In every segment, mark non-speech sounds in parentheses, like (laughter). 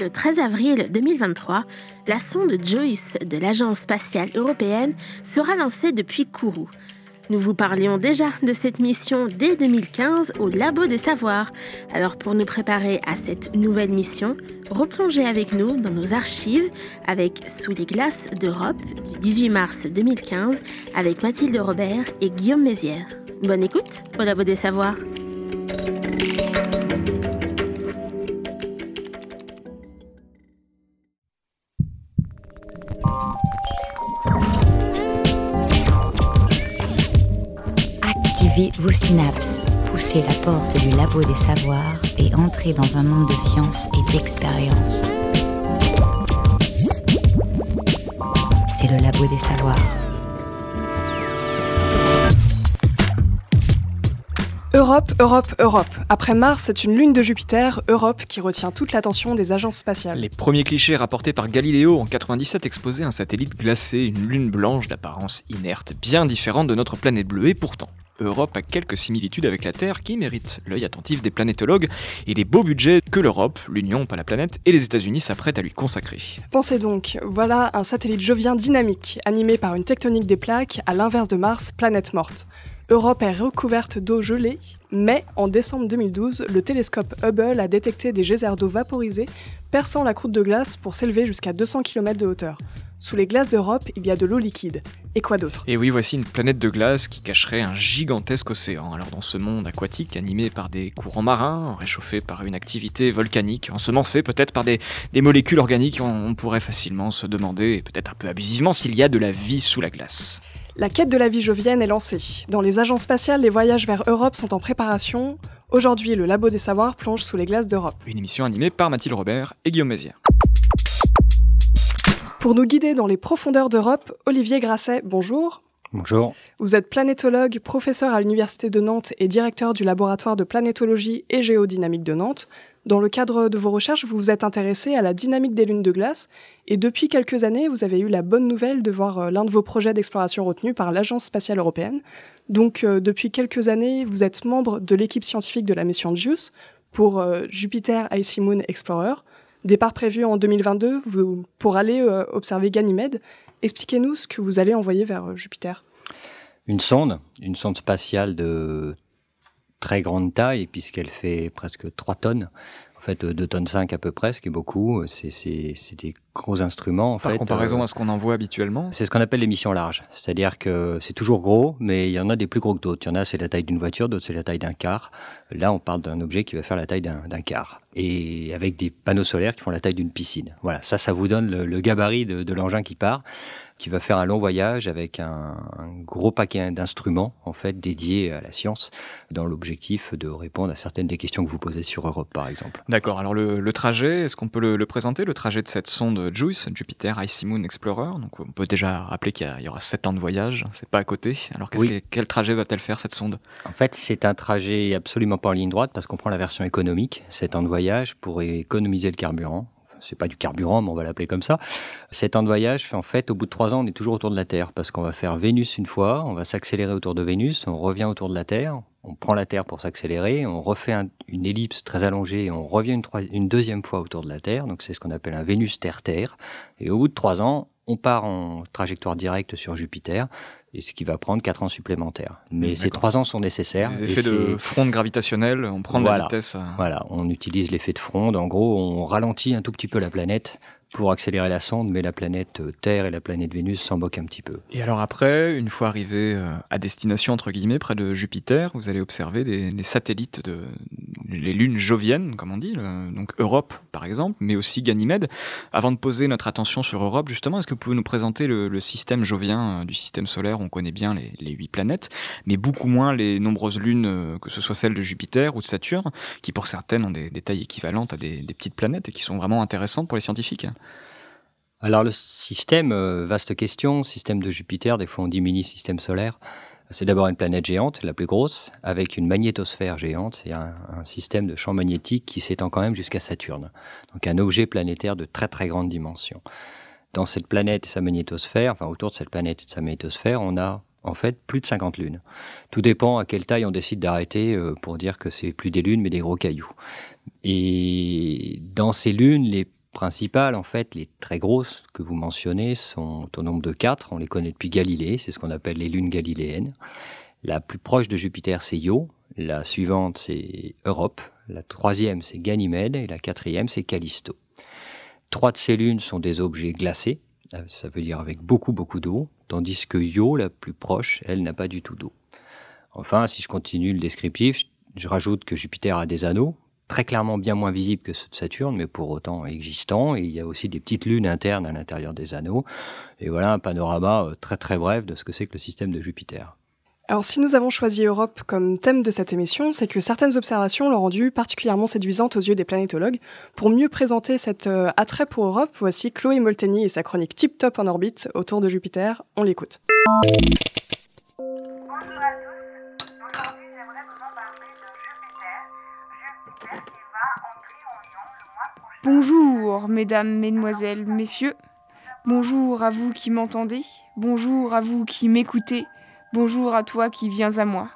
le 13 avril 2023, la sonde JOICE de l'Agence spatiale européenne sera lancée depuis Kourou. Nous vous parlions déjà de cette mission dès 2015 au Labo des Savoirs. Alors pour nous préparer à cette nouvelle mission, replongez avec nous dans nos archives avec Sous les glaces d'Europe du 18 mars 2015 avec Mathilde Robert et Guillaume Mézières. Bonne écoute au Labo des Savoirs. Activez vos synapses, poussez la porte du labo des savoirs et entrez dans un monde de science et d'expérience. C'est le labo des savoirs. Europe, Europe, Europe. Après Mars, c'est une lune de Jupiter, Europe, qui retient toute l'attention des agences spatiales. Les premiers clichés rapportés par Galiléo en 97 exposaient un satellite glacé, une lune blanche d'apparence inerte, bien différente de notre planète bleue, et pourtant, Europe a quelques similitudes avec la Terre qui méritent l'œil attentif des planétologues et les beaux budgets que l'Europe, l'Union, pas la planète, et les États-Unis s'apprêtent à lui consacrer. Pensez donc, voilà un satellite jovien dynamique, animé par une tectonique des plaques, à l'inverse de Mars, planète morte. Europe est recouverte d'eau gelée, mais en décembre 2012, le télescope Hubble a détecté des geysers d'eau vaporisés perçant la croûte de glace pour s'élever jusqu'à 200 km de hauteur. Sous les glaces d'Europe, il y a de l'eau liquide. Et quoi d'autre? Et oui, voici une planète de glace qui cacherait un gigantesque océan. Alors dans ce monde aquatique animé par des courants marins, réchauffé par une activité volcanique, ensemencé peut-être par des, des molécules organiques, on, on pourrait facilement se demander, et peut-être un peu abusivement, s'il y a de la vie sous la glace. La quête de la vie jovienne est lancée. Dans les agences spatiales, les voyages vers Europe sont en préparation. Aujourd'hui, le Labo des Savoirs plonge sous les glaces d'Europe. Une émission animée par Mathilde Robert et Guillaume Mézières. Pour nous guider dans les profondeurs d'Europe, Olivier Grasset, bonjour. Bonjour. Vous êtes planétologue, professeur à l'Université de Nantes et directeur du laboratoire de planétologie et géodynamique de Nantes. Dans le cadre de vos recherches, vous vous êtes intéressé à la dynamique des lunes de glace et depuis quelques années, vous avez eu la bonne nouvelle de voir euh, l'un de vos projets d'exploration retenu par l'Agence spatiale européenne. Donc euh, depuis quelques années, vous êtes membre de l'équipe scientifique de la mission JUICE pour euh, Jupiter Icy Moon Explorer. Départ prévu en 2022 vous, pour aller euh, observer Ganymède. Expliquez-nous ce que vous allez envoyer vers euh, Jupiter. Une sonde, une sonde spatiale de très grande taille, puisqu'elle fait presque 3 tonnes. En fait, 2 tonnes 5 à peu près, ce qui est beaucoup. C'est, c'est, des gros instruments. En Par fait, comparaison Euh, à ce qu'on en voit habituellement, C'est ce qu'on appelle les missions larges. C'est-à-dire que c'est toujours gros, mais il y en a des plus gros que d'autres. Il y en a, c'est la taille d'une voiture, d'autres, c'est la taille d'un car. Là, on parle d'un objet qui va faire la taille d'un d'un car. Et avec des panneaux solaires qui font la taille d'une piscine. Voilà, ça, ça vous donne le, le gabarit de, de l'engin qui part, qui va faire un long voyage avec un, un gros paquet d'instruments, en fait, dédiés à la science, dans l'objectif de répondre à certaines des questions que vous posez sur Europe, par exemple. D'accord, alors le, le trajet, est-ce qu'on peut le, le présenter, le trajet de cette sonde JUICE, Jupiter Icy Moon Explorer? Donc on peut déjà rappeler qu'il y, aura 7 ans de voyage, c'est pas à côté. Alors qu'est-ce Oui. que- quel trajet va-t-elle faire cette sonde? En fait, c'est un trajet absolument pas en ligne droite parce qu'on prend la version économique, 7 ans de voyage pour économiser le carburant. C'est pas du carburant, mais on va l'appeler comme ça. 7 ans de voyage, en fait, au bout de 3 ans, on est toujours autour de la Terre parce qu'on va faire Vénus une fois, on va s'accélérer autour de Vénus, on revient autour de la Terre, on prend la Terre pour s'accélérer, on refait un- une ellipse très allongée et on revient une, une deuxième fois autour de la Terre. Donc c'est ce qu'on appelle un Vénus-Terre-Terre. Et au bout de 3 ans, on part en trajectoire directe sur Jupiter, et ce qui va prendre 4 ans supplémentaires. Mais ces d'accord. 3 ans sont nécessaires. Des et effets de fronde gravitationnelle, on prend de Voilà. la vitesse. euh, Voilà, on utilise l'effet de fronde. En gros, on ralentit un tout petit peu la planète pour accélérer la sonde, mais la planète euh, Terre et la planète Vénus s'en moquent un petit peu. Et alors après, une fois arrivé euh, à destination entre guillemets près de Jupiter, vous allez observer des, satellites de les lunes joviennes, comme on dit, donc Europe par exemple, mais aussi Ganymède. Avant de poser notre attention sur Europe, justement, est-ce que vous pouvez nous présenter le, système jovien euh, du système solaire? On connaît bien les, huit planètes, mais beaucoup moins les nombreuses lunes, que ce soit celles de Jupiter ou de Saturne, qui pour certaines ont des, tailles équivalentes à des petites planètes et qui sont vraiment intéressantes pour les scientifiques. Alors le système, euh, vaste question, système de Jupiter, des fois on dit mini-système solaire. C'est d'abord une planète géante, la plus grosse, avec une magnétosphère géante et un, un système de champ magnétique qui s'étend quand même jusqu'à Saturne. Donc un objet planétaire de très très grande dimension. Dans cette planète et sa magnétosphère, enfin autour de cette planète et de sa magnétosphère, on a en fait plus de 50 lunes. Tout dépend à quelle taille on décide d'arrêter euh, pour dire que c'est plus des lunes mais des gros cailloux. Et dans ces lunes, les principales, en fait, les très grosses que vous mentionnez, sont au nombre de quatre. On les connaît depuis Galilée, c'est ce qu'on appelle les lunes galiléennes. La plus proche de Jupiter, c'est Io. La suivante, c'est Europe. La troisième, c'est Ganymède. Et la quatrième, c'est Callisto. Trois de ces lunes sont des objets glacés, ça veut dire avec beaucoup beaucoup d'eau, tandis que Io, la plus proche, elle n'a pas du tout d'eau. Enfin, si je continue le descriptif, je rajoute que Jupiter a des anneaux, très clairement bien moins visibles que ceux de Saturne, mais pour autant existants. Et il y a aussi des petites lunes internes à l'intérieur des anneaux. Et voilà un panorama euh, très très bref de ce que c'est que le système de Jupiter. Alors si nous avons choisi Europe comme thème de cette émission, c'est que certaines observations l'ont rendue particulièrement séduisante aux yeux des planétologues. Pour mieux présenter cet euh, attrait pour Europe, voici Chloé Molteni et sa chronique Tip Top en orbite autour de Jupiter. On l'écoute. Bonjour, mesdames, mesdemoiselles, messieurs. Bonjour à vous qui m'entendez. Bonjour à vous qui m'écoutez. Bonjour à toi qui viens à moi.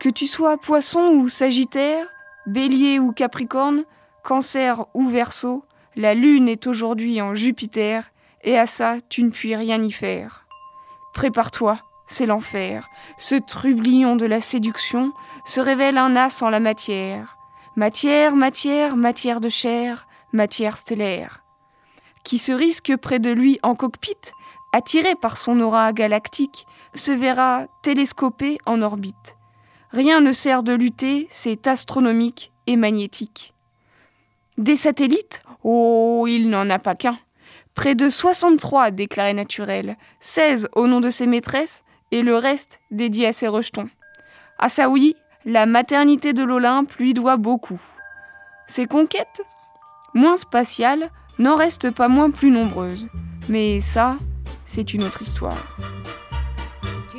Que tu sois poisson ou sagittaire, bélier ou capricorne, cancer ou verso, la lune est aujourd'hui en Jupiter, et à ça tu ne puis rien y faire. Prépare-toi, c'est l'enfer. Ce trublion de la séduction se révèle un as en la matière. Matière, matière, matière de chair, matière stellaire. Qui se risque près de lui en cockpit, attiré par son aura galactique, se verra télescopé en orbite. Rien ne sert de lutter, c'est astronomique et magnétique. Des satellites? Oh, il n'en a pas qu'un. Près de 63 déclarés naturels, 16 au nom de ses maîtresses et le reste dédié à ses rejetons. À ça oui, la maternité de l'Olympe lui doit beaucoup. Ses conquêtes, moins spatiales, n'en restent pas moins plus nombreuses. Mais ça, c'est une autre histoire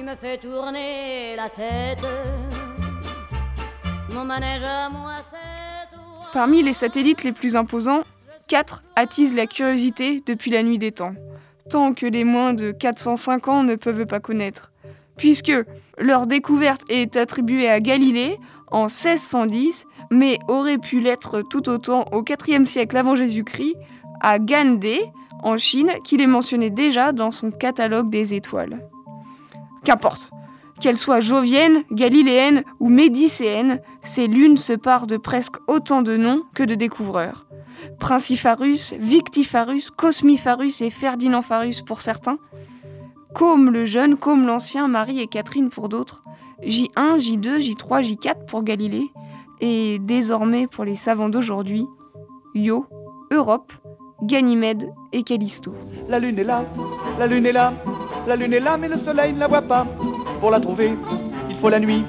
me fais tourner la tête. Mon manège à moi, Parmi les satellites les plus imposants, quatre attisent la curiosité depuis la nuit des temps, tant que les moins de 405 ans ne peuvent pas connaître, puisque leur découverte est attribuée à Galilée en 1610, mais aurait pu l'être tout autant au IVe siècle avant Jésus-Christ, à Gandé, en Chine, qu'il est mentionné déjà dans son catalogue des étoiles. Qu'importe. Qu'elles soient joviennes, galiléennes ou médicéennes, ces lunes se parent de presque autant de noms que de découvreurs. Princifarus, Victifarus, Cosmifarus et Ferdinandfarus pour certains, comme le jeune, comme l'ancien, Marie et Catherine pour d'autres, J1, J2, J3, J4 pour Galilée, et désormais pour les savants d'aujourd'hui, Io, Europe, Ganymède et Callisto. La lune est là, la lune est là, la lune est là, mais le soleil ne la voit pas. Pour la trouver, il faut la nuit.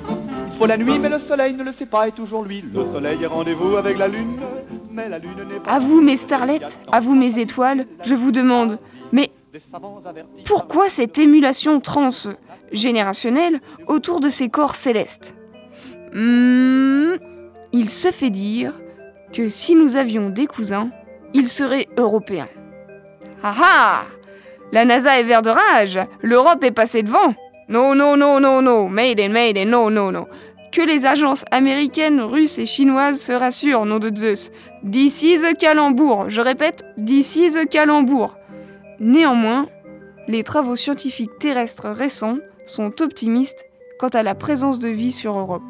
Il faut la nuit, mais le soleil ne le sait pas, et toujours lui. Le soleil est rendez-vous avec la lune, mais la lune n'est pas. À vous, mes starlets, à vous, mes étoiles, je vous demande, mais pourquoi cette émulation transgénérationnelle autour de ces corps célestes? Hmm, Il se fait dire que si nous avions des cousins, ils seraient européens. Ah ah la NASA est vert de rage. L'Europe est passée devant. Non, non, non, non, non. Made in, made non, non, non. Que les agences américaines, russes et chinoises se rassurent, nom de Zeus. D'ici the calembour. Je répète, d'ici the calembour. Néanmoins, les travaux scientifiques terrestres récents sont optimistes quant à la présence de vie sur Europe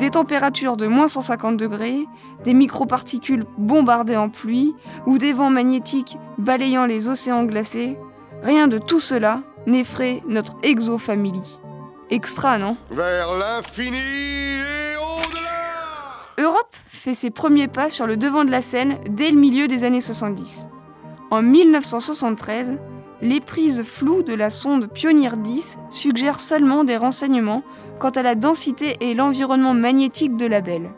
des températures de moins 150 degrés, des microparticules bombardées en pluie ou des vents magnétiques balayant les océans glacés, rien de tout cela n'effraie notre exofamily. Extra, non? Vers l'infini et au-delà Europe fait ses premiers pas sur le devant de la scène dès le milieu des années 70. En 1973, les prises floues de la sonde Pioneer 10 suggèrent seulement des renseignements quant à la densité et l'environnement magnétique de la belle.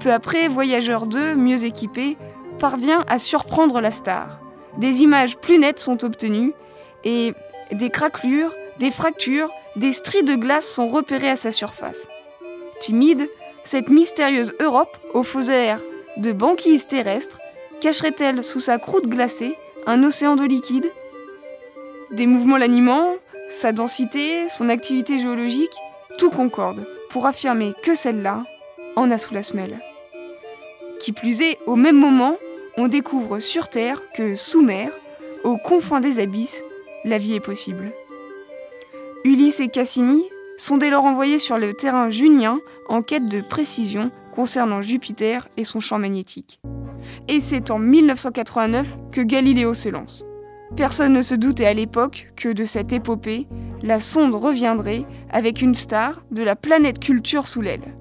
Peu après, Voyageur 2, mieux équipé, parvient à surprendre la star. Des images plus nettes sont obtenues et des craquelures, des fractures, des stries de glace sont repérées à sa surface. Timide, cette mystérieuse Europe, aux faux airs de banquise terrestre, cacherait-elle sous sa croûte glacée un océan de liquide? Des mouvements l'animant, sa densité, son activité géologique, tout concorde pour affirmer que celle-là en a sous la semelle. Qui plus est, au même moment, on découvre sur Terre que sous mer, aux confins des abysses, la vie est possible. Ulysse et Cassini sont dès lors envoyés sur le terrain junien en quête de précision concernant Jupiter et son champ magnétique. Et c'est en 1989 que Galiléo se lance. Personne ne se doutait à l'époque que de cette épopée, la sonde reviendrait avec une star de la planète culture sous l'aile.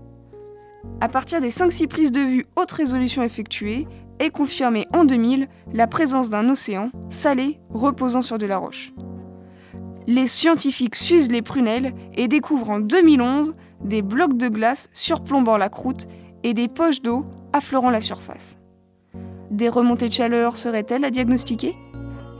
À partir des 5-6 prises de vue haute résolution effectuées, est confirmée en 2000 la présence d'un océan salé reposant sur de la roche. Les scientifiques s'usent les prunelles et découvrent en 2011 des blocs de glace surplombant la croûte et des poches d'eau affleurant la surface. Des remontées de chaleur seraient-elles à diagnostiquer?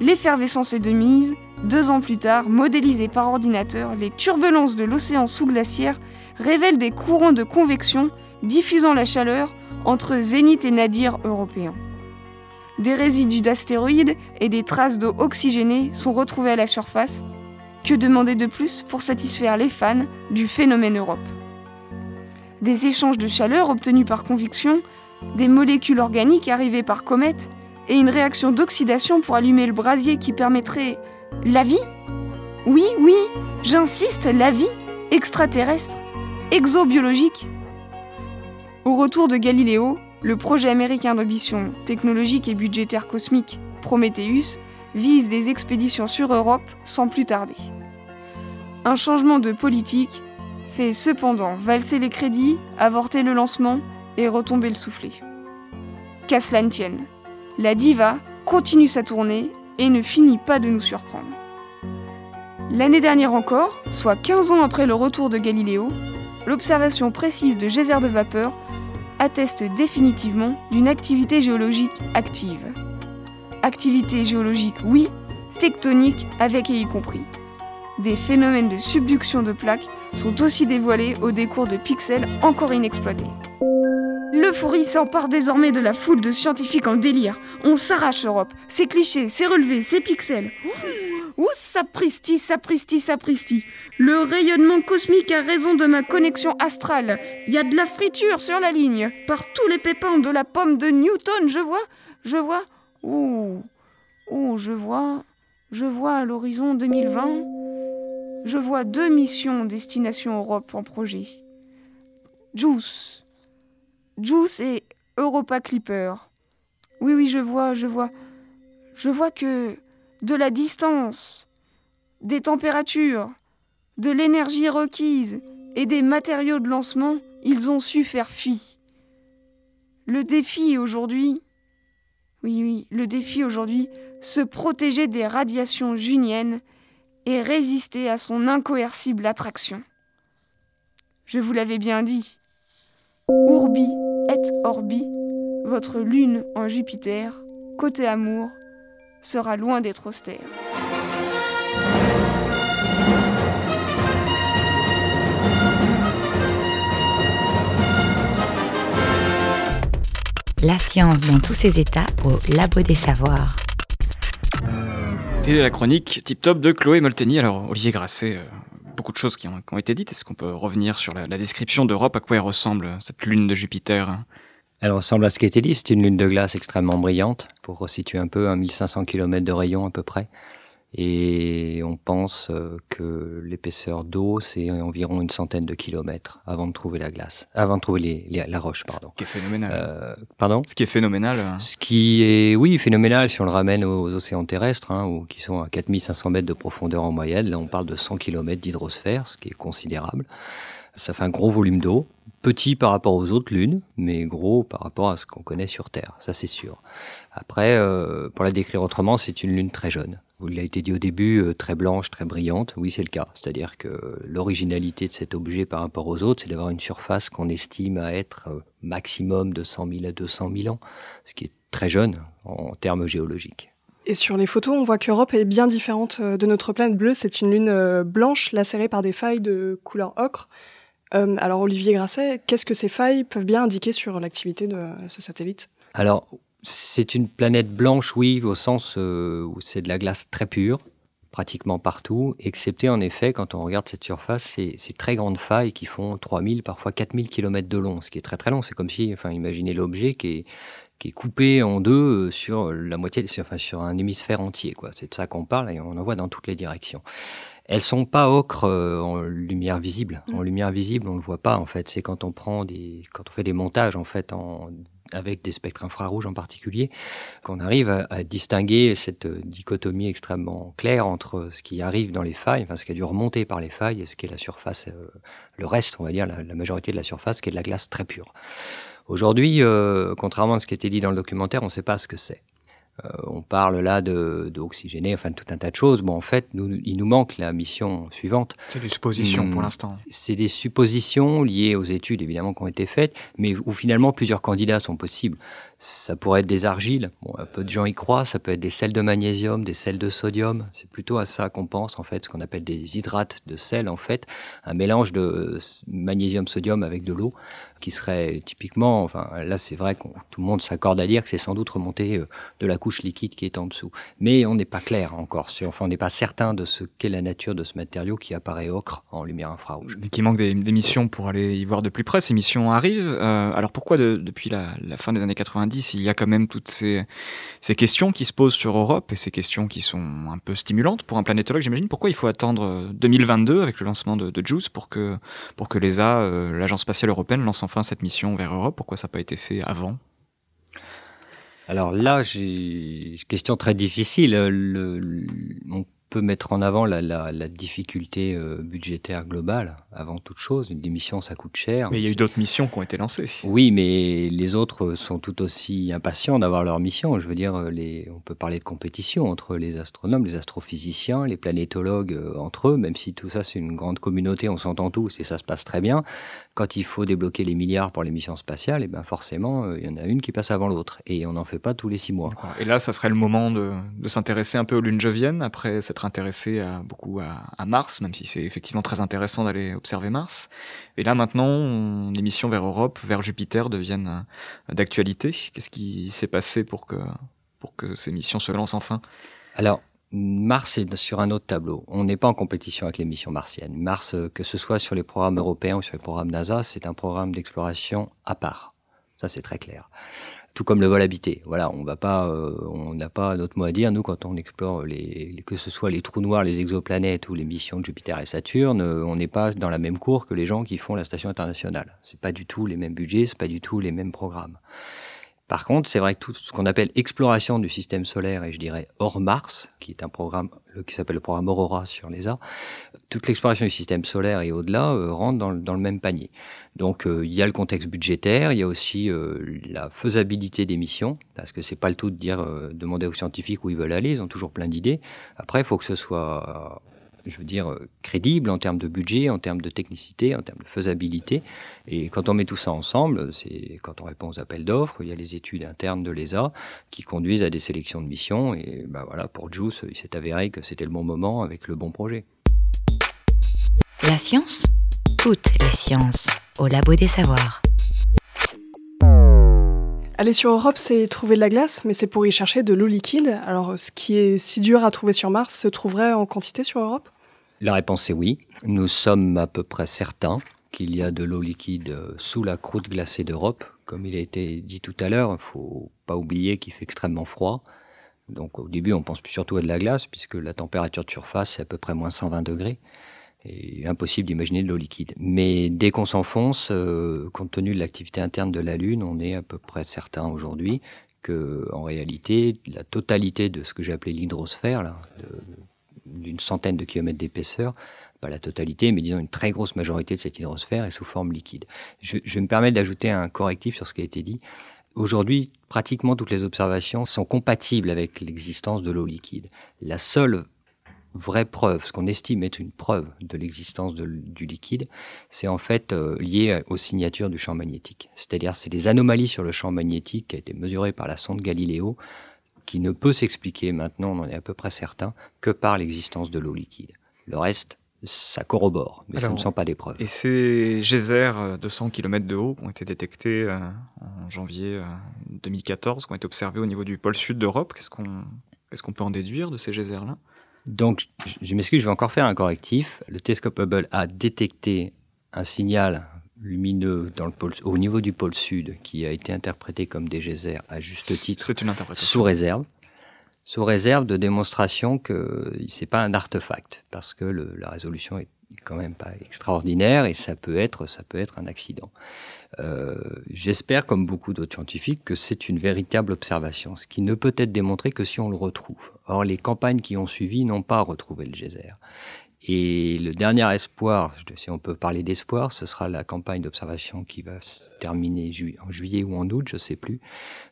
L'effervescence est de mise. Deux ans plus tard, modélisées par ordinateur, les turbulences de l'océan sous-glaciaire révèlent des courants de convection diffusant la chaleur entre zénith et nadir européens. Des résidus d'astéroïdes et des traces d'eau oxygénée sont retrouvés à la surface. Que demander de plus pour satisfaire les fans du phénomène Europe? Des échanges de chaleur obtenus par convection, des molécules organiques arrivées par comète et une réaction d'oxydation pour allumer le brasier qui permettrait la vie? Oui, oui, j'insiste, la vie extraterrestre, exobiologique. Au retour de Galiléo, le projet américain d'ambition technologique et budgétaire cosmique Prometheus vise des expéditions sur Europe sans plus tarder. Un changement de politique fait cependant valser les crédits, avorter le lancement et retomber le soufflet. Qu'à cela ne tienne, la diva continue sa tournée et ne finit pas de nous surprendre. L'année dernière encore, soit 15 ans après le retour de Galiléo, l'observation précise de geysers de vapeur atteste définitivement d'une activité géologique active. Activité géologique, oui, tectonique avec et y compris. Des phénomènes de subduction de plaques sont aussi dévoilés au décours de pixels encore inexploités. L'euphorie s'empare désormais de la foule de scientifiques en délire. On s'arrache Europe, ses clichés, ses relevés, ses pixels. Ouh, sapristi, sapristi, sapristi. Le rayonnement cosmique a raison de ma connexion astrale. Il y a de la friture sur la ligne. Par tous les pépins de la pomme de Newton, je vois, je vois. Ouh, ouh, je vois, je vois à l'horizon 2020. Je vois deux missions destination Europe en projet. Juice. Juice et Europa Clipper. Oui, oui, je vois, je vois. Je vois que de la distance, des températures, de l'énergie requise et des matériaux de lancement, ils ont su faire fi. Le défi aujourd'hui, oui, oui, le défi aujourd'hui, se protéger des radiations juniennes et résister à son incoercible attraction. Je vous l'avais bien dit. Urbi et Orbi, votre lune en Jupiter, côté amour, sera loin d'être austère. La science dans tous ses états au Labo des Savoirs. C'était la chronique tip top de Chloé Molteni. Alors, Olivier Grasset, euh, beaucoup de choses qui ont, été dites. Est-ce qu'on peut revenir sur la, description d'Europe? À quoi elle ressemble, cette lune de Jupiter? Elle ressemble à ce qui était dit. C'est une lune de glace extrêmement brillante, pour resituer un peu, à 1500 km de rayon à peu près. Et on pense euh, que l'épaisseur d'eau, c'est environ une centaine de kilomètres avant de trouver la glace, avant de trouver la roche, pardon. Ce qui est phénoménal. Euh, pardon? Ce qui est phénoménal. Hein. Ce qui est, oui, phénoménal si on le ramène aux océans terrestres, hein, où, qui sont à 4500 mètres de profondeur en moyenne. Là, on parle de 100 km d'hydrosphère, ce qui est considérable. Ça fait un gros volume d'eau, petit par rapport aux autres lunes, mais gros par rapport à ce qu'on connaît sur Terre, ça c'est sûr. Après, euh, pour la décrire autrement, c'est une lune très jeune. Il a été dit au début, euh, très blanche, très brillante. Oui, c'est le cas. C'est-à-dire que l'originalité de cet objet par rapport aux autres, c'est d'avoir une surface qu'on estime à être euh, maximum de 100 000 à 200 000 ans, ce qui est très jeune en termes géologiques. Et sur les photos, on voit qu'Europe est bien différente euh, de notre planète bleue. C'est une lune blanche lacérée par des failles de couleur ocre. alors Olivier Grasset, qu'est-ce que ces failles peuvent bien indiquer sur l'activité de ce satellite? Alors c'est une planète blanche, oui, au sens euh, où c'est de la glace très pure, pratiquement partout, excepté en effet, quand on regarde cette surface, ces, ces très grandes failles qui font 3000, parfois 4000 km de long, ce qui est très très long. C'est comme si, enfin, imaginez l'objet qui est, qui est coupée en deux sur la moitié, enfin sur un hémisphère entier. Quoi. C'est de ça qu'on parle et on en voit dans toutes les directions. Elles sont pas ocre en lumière visible. En mmh. lumière visible, on le voit pas en fait. C'est quand on prend des, quand on fait des montages en fait en avec des spectres infrarouges en particulier, qu'on arrive à, distinguer cette dichotomie extrêmement claire entre ce qui arrive dans les failles, enfin ce qui a dû remonter par les failles, et ce qui est la surface, euh, le reste, on va dire, la, majorité de la surface, qui est de la glace très pure. Aujourd'hui, euh, contrairement à ce qui était dit dans le documentaire, on ne sait pas ce que c'est. Euh, on parle là de, de enfin de tout un tas de choses. Bon, en fait, nous, il nous manque la mission suivante. C'est des suppositions pour hum, l'instant. C'est des suppositions liées aux études évidemment qui ont été faites, mais où finalement plusieurs candidats sont possibles. Ça pourrait être des argiles, bon, un peu de gens y croient, ça peut être des sels de magnésium, des sels de sodium, c'est plutôt à ça qu'on pense en fait, ce qu'on appelle des hydrates de sel en fait, un mélange de magnésium-sodium avec de l'eau, qui serait typiquement, enfin là c'est vrai que tout le monde s'accorde à dire que c'est sans doute remonté euh, de la couche liquide qui est en dessous. Mais on n'est pas clair encore enfin on n'est pas certain de ce qu'est la nature de ce matériau qui apparaît ocre en lumière infrarouge. Et qui manque des, missions pour aller y voir de plus près, ces missions arrivent. Euh, alors pourquoi depuis la, fin des années 90 il y a quand même toutes ces, questions qui se posent sur Europe et ces questions qui sont un peu stimulantes pour un planétologue, j'imagine? Pourquoi il faut attendre 2022 avec le lancement de, de JUICE pour que, pour que l'ESA, euh, l'Agence spatiale européenne, lance enfin cette mission vers Europe Pourquoi ça n'a pas été fait avant? Alors là, j'ai une question très difficile. Le, peut mettre en avant la, la, la difficulté euh, budgétaire globale, avant toute chose. Une mission, ça coûte cher. Mais il y a eu d'autres missions qui ont été lancées. Oui, mais les autres sont tout aussi impatients d'avoir leur mission. Je veux dire, les, on peut parler de compétition entre les astronomes, les astrophysiciens, les planétologues euh, entre eux, même si tout ça c'est une grande communauté, on s'entend tous et ça se passe très bien. Quand il faut débloquer les milliards pour les missions spatiales, et eh ben forcément, euh, il y en a une qui passe avant l'autre. Et on n'en fait pas tous les six mois. Et là, ça serait le moment de, de s'intéresser un peu aux lunes joviennes après intéressé à, beaucoup à, Mars, même si c'est effectivement très intéressant d'aller observer Mars. Et là maintenant, les missions vers Europe, vers Jupiter deviennent euh, d'actualité. Qu'est-ce qui s'est passé pour que, pour que ces missions se lancent enfin? Alors, Mars est sur un autre tableau. On n'est pas en compétition avec les missions martiennes. Mars, euh, que ce soit sur les programmes européens ou sur les programmes NASA, c'est un programme d'exploration à part. Ça, c'est très clair tout comme le vol habité. Voilà, on va pas, euh, on n'a pas notre mot à dire. Nous, quand on explore les, que ce soit les trous noirs, les exoplanètes ou les missions de Jupiter et Saturne, euh, on n'est pas dans la même cour que les gens qui font la station internationale. C'est pas du tout les mêmes budgets, c'est pas du tout les mêmes programmes. Par contre, c'est vrai que tout ce qu'on appelle exploration du système solaire, et je dirais hors Mars, qui est un programme qui s'appelle le programme Aurora sur l'ESA, toute l'exploration du système solaire et au-delà euh, rentre dans, dans, le même panier. Donc euh, il y a le contexte budgétaire, il y a aussi euh, la faisabilité des missions, parce que c'est pas le tout de dire demander aux scientifiques où ils veulent aller, ils ont toujours plein d'idées. Après, il faut que ce soit je veux dire, euh, crédible en termes de budget, en termes de technicité, en termes de faisabilité. Et quand on met tout ça ensemble, c'est quand on répond aux appels d'offres, il y a les études internes de l'ESA qui conduisent à des sélections de missions. Et ben voilà, pour JUICE, il s'est avéré que c'était le bon moment avec le bon projet. La science Toutes les sciences, au Labo des Savoirs. Aller sur Europe, c'est trouver de la glace, mais c'est pour y chercher de l'eau liquide. Alors, ce qui est si dur à trouver sur Mars se trouverait en quantité sur Europe? La réponse est oui. Nous sommes à peu près certains qu'il y a de l'eau liquide euh, sous la croûte glacée d'Europe. Comme il a été dit tout à l'heure, il ne faut pas oublier qu'il fait extrêmement froid. Donc au début, on pense surtout à de la glace, puisque la température de surface est à peu près moins 120 degrés. Impossible d'imaginer de l'eau liquide. Mais dès qu'on s'enfonce, euh, compte tenu de l'activité interne de la Lune, on est à peu près certain aujourd'hui que, en réalité, la totalité de ce que j'ai appelé l'hydrosphère, d'une centaine de kilomètres d'épaisseur, pas la totalité, mais disons une très grosse majorité de cette hydrosphère est sous forme liquide. Je, me permettre d'ajouter un correctif sur ce qui a été dit. Aujourd'hui, pratiquement toutes les observations sont compatibles avec l'existence de l'eau liquide. La seule vraie preuve, ce qu'on estime être une preuve de l'existence du liquide, c'est en fait euh, lié aux signatures du champ magnétique. C'est-à-dire, c'est des anomalies sur le champ magnétique qui a été mesuré par la sonde Galileo qui ne peut s'expliquer, maintenant on en est à peu près certain, que par l'existence de l'eau liquide. Le reste, ça corrobore, mais ce ne sont pas des preuves. Et ces geysers de 100 km de haut qui ont été détectés euh, en janvier 2014, euh, qui ont été observés au niveau du pôle sud d'Europe, qu'est-ce qu'on qu'est-ce qu'on peut en déduire de ces geysers-là? Donc, je m'excuse, je vais encore faire un correctif. Le télescope Hubble a détecté un signal lumineux dans le pôle, au niveau du pôle sud qui a été interprété comme des geysers à juste titre. C'est une interprétation. Sous réserve. Sous réserve de démonstration que c'est pas un artefact parce que la résolution est quand même pas extraordinaire et ça peut être, ça un accident. Euh, j'espère, comme beaucoup d'autres scientifiques, que c'est une véritable observation, ce qui ne peut être démontré que si on le retrouve. Or, les campagnes qui ont suivi n'ont pas retrouvé le geyser. Et le dernier espoir, si on peut parler d'espoir, ce sera la campagne d'observation qui va se terminer en juillet ou en août, je ne sais plus,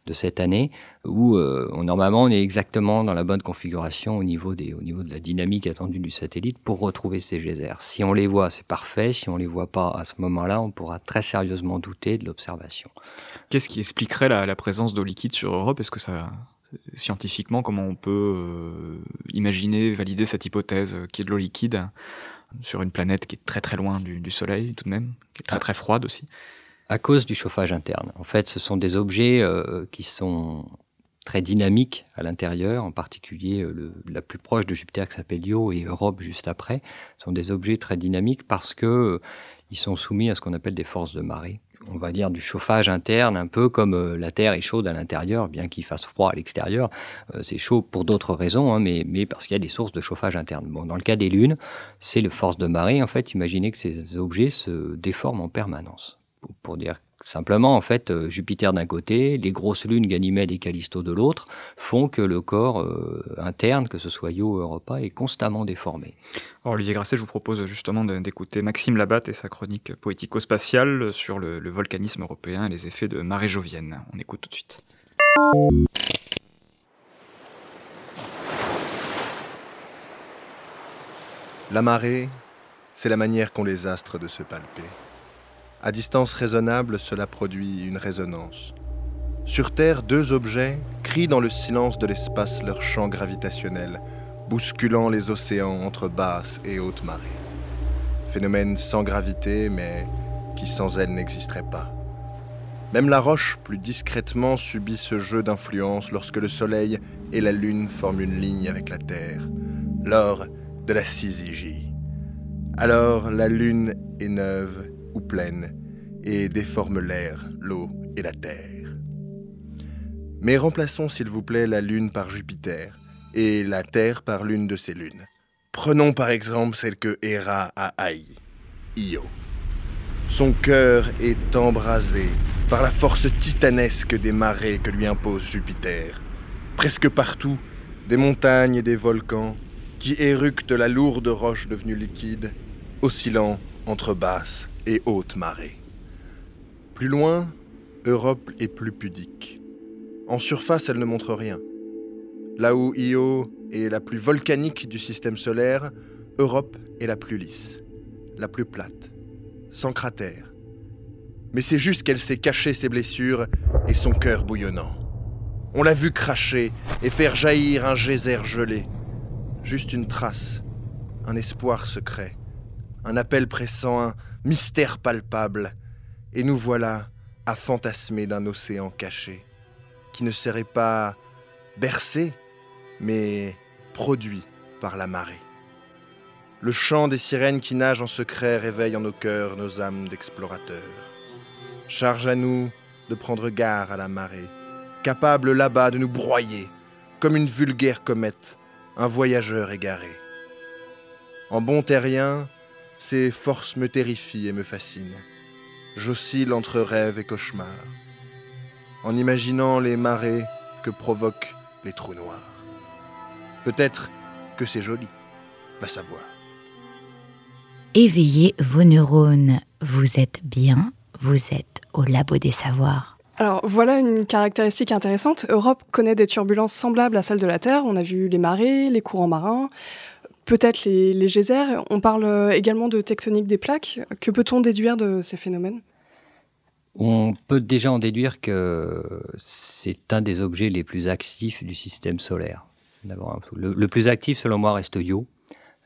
de cette année, où euh, normalement on est exactement dans la bonne configuration au niveau, des, au niveau de la dynamique attendue du satellite pour retrouver ces geysers. Si on les voit, c'est parfait. Si on les voit pas à ce moment-là, on pourra très sérieusement douter de l'observation. Qu'est-ce qui expliquerait la, la présence d'eau liquide sur Europe? Est-ce que ça, scientifiquement, comment on peut euh, imaginer, valider cette hypothèse qui est de l'eau liquide sur une planète qui est très très loin du, Soleil tout de même, qui est très très froide aussi. À cause du chauffage interne. En fait, ce sont des objets euh, qui sont très dynamiques à l'intérieur, en particulier euh, la plus proche de Jupiter qui s'appelle Io et Europe juste après, sont des objets très dynamiques parce que ils sont soumis à ce qu'on appelle des forces de marée on va dire, du chauffage interne, un peu comme euh, la Terre est chaude à l'intérieur, bien qu'il fasse froid à l'extérieur. Euh, c'est chaud pour d'autres raisons, hein, mais, mais parce qu'il y a des sources de chauffage interne. Bon, dans le cas des lunes, c'est le force de marée. En fait, imaginez que ces objets se déforment en permanence. pour dire Simplement, en fait, euh, Jupiter d'un côté, les grosses lunes Ganymède et Callisto de l'autre, font que le corps euh, interne, que ce soit Io ou Europa, est constamment déformé. Alors, Olivier Grasset, je vous propose justement d'écouter Maxime Labatte et sa chronique poético-spatiale sur le, le, volcanisme européen et les effets de marée jovienne. On écoute tout de suite. La marée, c'est la manière qu'ont les astres de se palper. À distance raisonnable, cela produit une résonance. Sur Terre, deux objets crient dans le silence de l'espace leur chant gravitationnel, bousculant les océans entre basse et haute marée. Phénomène sans gravité, mais qui sans elle n'existerait pas. Même la roche, plus discrètement, subit ce jeu d'influence lorsque le Soleil et la Lune forment une ligne avec la Terre, lors de la syzygie. Alors la Lune est neuve ou pleine et déforme l'air, l'eau et la terre. Mais remplaçons s'il vous plaît la Lune par Jupiter et la Terre par l'une de ses lunes. Prenons par exemple celle que Héra a haïe, Io. Son cœur est embrasé par la force titanesque des marées que lui impose Jupiter. Presque partout, des montagnes et des volcans qui éructent la lourde roche devenue liquide, oscillant entre basse et haute marée. Plus loin, Europe est plus pudique. En surface, elle ne montre rien. Là où Io est la plus volcanique du système solaire, Europe est la plus lisse, la plus plate, sans cratère. Mais c'est juste qu'elle s'est cachée ses blessures et son cœur bouillonnant. On l'a vu cracher et faire jaillir un geyser gelé. Juste une trace, un espoir secret, un appel pressant, un mystère palpable, et nous voilà à fantasmer d'un océan caché, qui ne serait pas bercé, mais produit par la marée. Le chant des sirènes qui nagent en secret réveille en nos cœurs nos âmes d'explorateurs. Charge à nous de prendre garde à la marée, capable là-bas de nous broyer, comme une vulgaire comète, un voyageur égaré. En bon terrien, ces forces me terrifient et me fascinent. J'oscille entre rêve et cauchemar, en imaginant les marées que provoquent les trous noirs. Peut-être que c'est joli, va savoir. Éveillez vos neurones, vous êtes bien, vous êtes au labo des savoirs. Alors voilà une caractéristique intéressante. Europe connaît des turbulences semblables à celles de la Terre. On a vu les marées, les courants marins peut-être les, geysers. On parle euh, également de tectonique des plaques. Que peut-on déduire de ces phénomènes? On peut déjà en déduire que c'est un des objets les plus actifs du système solaire. Le, plus actif, selon moi, reste Io.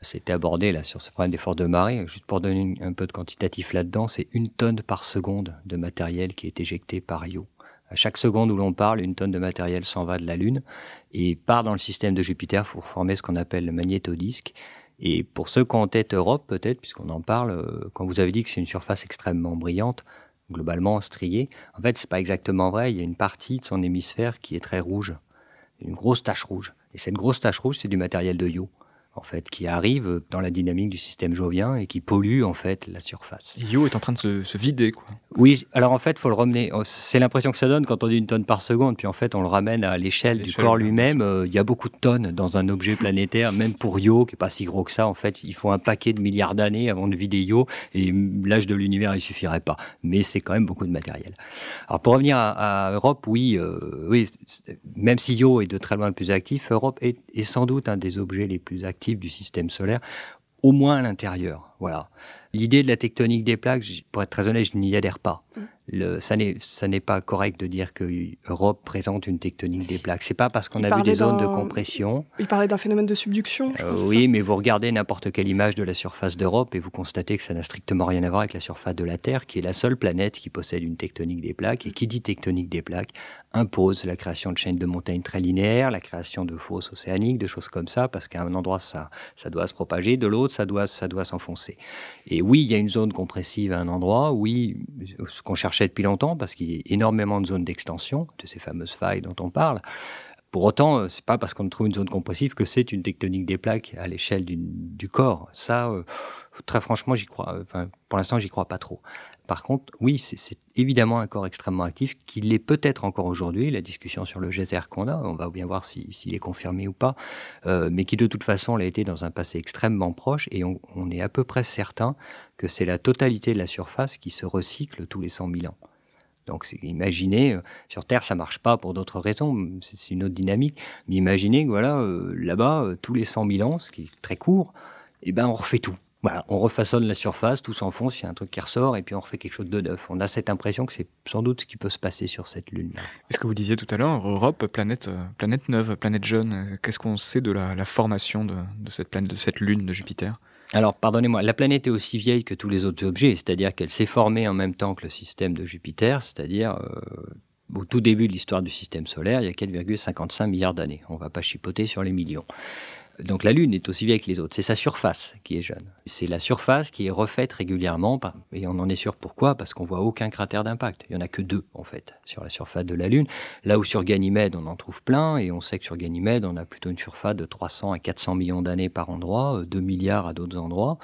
C'était abordé là sur ce problème des forces de marée. Juste pour donner un peu de quantitatif là-dedans, c'est une tonne par seconde de matériel qui est éjecté par Io. À chaque seconde où l'on parle, une tonne de matériel s'en va de la Lune et part dans le système de Jupiter pour former ce qu'on appelle le magnétodisque, Et pour ceux qui ont tête Europe, peut-être, puisqu'on en parle, euh, quand vous avez dit que c'est une surface extrêmement brillante, globalement striée, en fait, c'est pas exactement vrai. Il y a une partie de son hémisphère qui est très rouge, une grosse tache rouge. Et cette grosse tache rouge, c'est du matériel de Io en fait, qui arrive dans la dynamique du système jovien et qui pollue en fait la surface. Io est en train de se, vider, quoi. Oui, alors en fait, faut le ramener. C'est l'impression que ça donne quand on dit une tonne par seconde, puis en fait, on le ramène à l'échelle du corps lui-même. Euh, il y a beaucoup de tonnes dans un objet (laughs) planétaire, même pour Io, qui est pas si gros que ça. En fait, il faut un paquet de milliards d'années avant de vider Io, et l'âge de l'univers, il suffirait pas. Mais c'est quand même beaucoup de matériel. Alors pour revenir à, Europe, oui, euh, oui, même si Io est de très loin le plus actif, Europe est, est sans doute un des objets les plus actifs du système solaire, au moins à l'intérieur. Voilà. L'idée de la tectonique des plaques, pour être très honnête, je n'y adhère pas. Le, ça n'est pas correct de dire que Europe présente une tectonique des plaques. C'est pas parce qu'on a vu des zones de compression. Il parlait d'un phénomène de subduction. Euh, oui, mais vous regardez n'importe quelle image de la surface d'Europe et vous constatez que ça n'a strictement rien à voir avec la surface de la Terre, qui est la seule planète qui possède une tectonique des plaques. Et qui dit tectonique des plaques impose la création de chaînes de montagnes très linéaires, la création de fosses océaniques, de choses comme ça, parce qu'à un endroit ça, ça doit se propager, de l'autre ça doit, ça doit s'enfoncer. Et oui, il y a une zone compressive à un endroit. Oui, ce qu'on cherche depuis longtemps parce qu'il y a énormément de zones d'extension, de ces fameuses failles dont on parle. Pour autant, euh, c'est pas parce qu'on trouve une zone compressive que c'est une tectonique des plaques à l'échelle du corps. Ça, euh, très franchement, j'y crois. Enfin, pour l'instant, j'y crois pas trop. Par contre, oui, c'est évidemment un corps extrêmement actif, qui l'est peut-être encore aujourd'hui. La discussion sur le geyser qu'on a, on va bien voir s'il est confirmé ou pas, euh, mais qui de toute façon l'a été dans un passé extrêmement proche, et on, est à peu près certain que c'est la totalité de la surface qui se recycle tous les 100 000 ans. Donc imaginez, euh, sur Terre ça marche pas pour d'autres raisons, c'est une autre dynamique, mais imaginez que voilà, euh, là-bas, euh, tous les 100 000 ans, ce qui est très court, eh ben on refait tout. Voilà, on refaçonne la surface, tout s'enfonce, il y a un truc qui ressort, et puis on refait quelque chose de neuf. On a cette impression que c'est sans doute ce qui peut se passer sur cette Lune. Est-ce que vous disiez tout à l'heure, Europe, planète, planète neuve, planète jeune, qu'est-ce qu'on sait de la, formation de, cette planète, de cette Lune de Jupiter? Alors, pardonnez-moi, la planète est aussi vieille que tous les autres objets, c'est-à-dire qu'elle s'est formée en même temps que le système de Jupiter, c'est-à-dire euh, au tout début de l'histoire du système solaire, il y a 4,55 milliards d'années. On ne va pas chipoter sur les millions. Donc la Lune est aussi vieille que les autres. C'est sa surface qui est jeune. C'est la surface qui est refaite régulièrement. Et on en est sûr pourquoi? Parce qu'on voit aucun cratère d'impact. Il y en a que deux, en fait, sur la surface de la Lune. Là où sur Ganymède, on en trouve plein. Et on sait que sur Ganymède, on a plutôt une surface de 300 à 400 millions d'années par endroit, 2 milliards à d'autres endroits.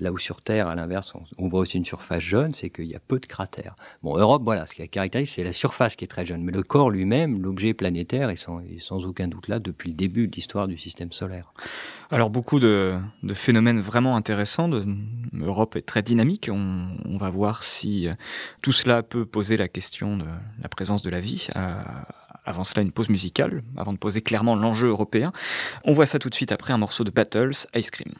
Là où sur Terre, à l'inverse, on, voit aussi une surface jeune, c'est qu'il y a peu de cratères. Bon, Europe, voilà, ce qui caractérise, c'est la surface qui est très jeune. Mais le corps lui-même, l'objet planétaire, est sans, sans, aucun doute là depuis le début de l'histoire du système solaire. Alors, beaucoup de, phénomènes vraiment intéressants. De, Europe est très dynamique. On, va voir si euh, tout cela peut poser la question de la présence de la vie. Euh, avant cela, une pause musicale, avant de poser clairement l'enjeu européen. On voit ça tout de suite après un morceau de Battles, Ice Cream.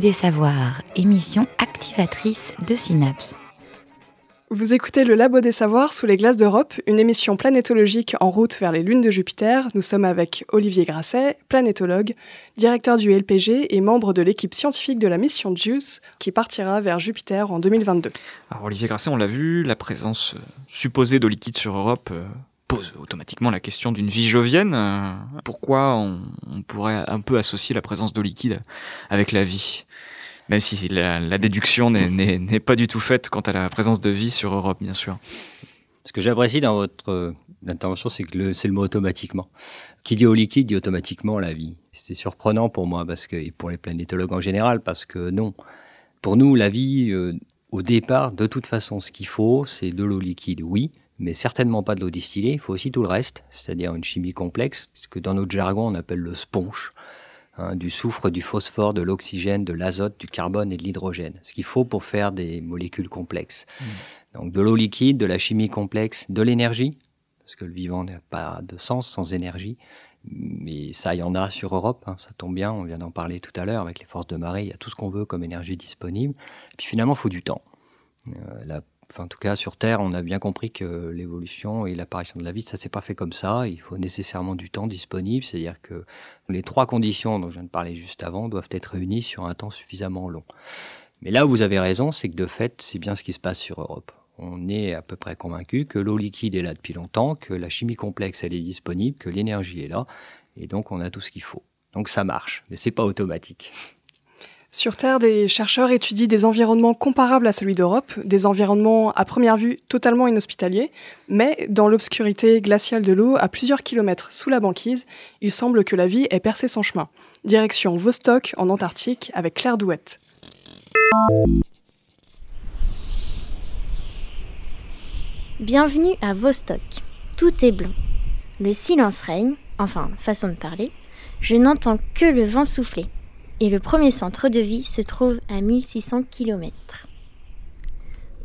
Des Savoirs, émission activatrice de Synapse. Vous écoutez le Labo des Savoirs sous les glaces d'Europe, une émission planétologique en route vers les lunes de Jupiter. Nous sommes avec Olivier Grasset, planétologue, directeur du LPG et membre de l'équipe scientifique de la mission JUICE qui partira vers Jupiter en 2022. Alors Olivier Grasset, on l'a vu, la présence euh, supposée d'eau liquide sur Europe euh, pose automatiquement la question d'une vie jovienne. Euh, pourquoi on, on pourrait un peu associer la présence d'eau liquide avec la vie? Même si la, déduction n'est pas du tout faite quant à la présence de vie sur Europe, bien sûr. Ce que j'apprécie dans votre euh, intervention, c'est que c'est le mot automatiquement. Qui dit eau liquide dit automatiquement la vie. C'est surprenant pour moi, parce que, et pour les planétologues en général, parce que non. Pour nous, la vie, euh, au départ, de toute façon, ce qu'il faut, c'est de l'eau liquide, oui, mais certainement pas de l'eau distillée. Il faut aussi tout le reste, c'est-à-dire une chimie complexe, ce que dans notre jargon on appelle le sponge. Hein, du soufre, du phosphore, de l'oxygène, de l'azote, du carbone et de l'hydrogène. Ce qu'il faut pour faire des molécules complexes. Mmh. Donc de l'eau liquide, de la chimie complexe, de l'énergie, parce que le vivant n'a pas de sens sans énergie. Mais ça, il y en a sur Europe, hein, ça tombe bien, on vient d'en parler tout à l'heure, avec les forces de marée, il y a tout ce qu'on veut comme énergie disponible. Et puis finalement, il faut du temps. Euh, la en tout cas, sur Terre, on a bien compris que l'évolution et l'apparition de la vie, ça s'est pas fait comme ça. Il faut nécessairement du temps disponible, c'est-à-dire que les trois conditions dont je viens de parler juste avant doivent être réunies sur un temps suffisamment long. Mais là vous avez raison, c'est que de fait, c'est bien ce qui se passe sur Europe. On est à peu près convaincu que l'eau liquide est là depuis longtemps, que la chimie complexe elle est disponible, que l'énergie est là, et donc on a tout ce qu'il faut. Donc ça marche, mais c'est pas automatique. Sur Terre, des chercheurs étudient des environnements comparables à celui d'Europe, des environnements à première vue totalement inhospitaliers, mais dans l'obscurité glaciale de l'eau, à plusieurs kilomètres sous la banquise, il semble que la vie ait percé son chemin. Direction Vostok en Antarctique avec Claire Douette. Bienvenue à Vostok. Tout est blanc. Le silence règne, enfin, façon de parler. Je n'entends que le vent souffler et le premier centre de vie se trouve à 1600 km.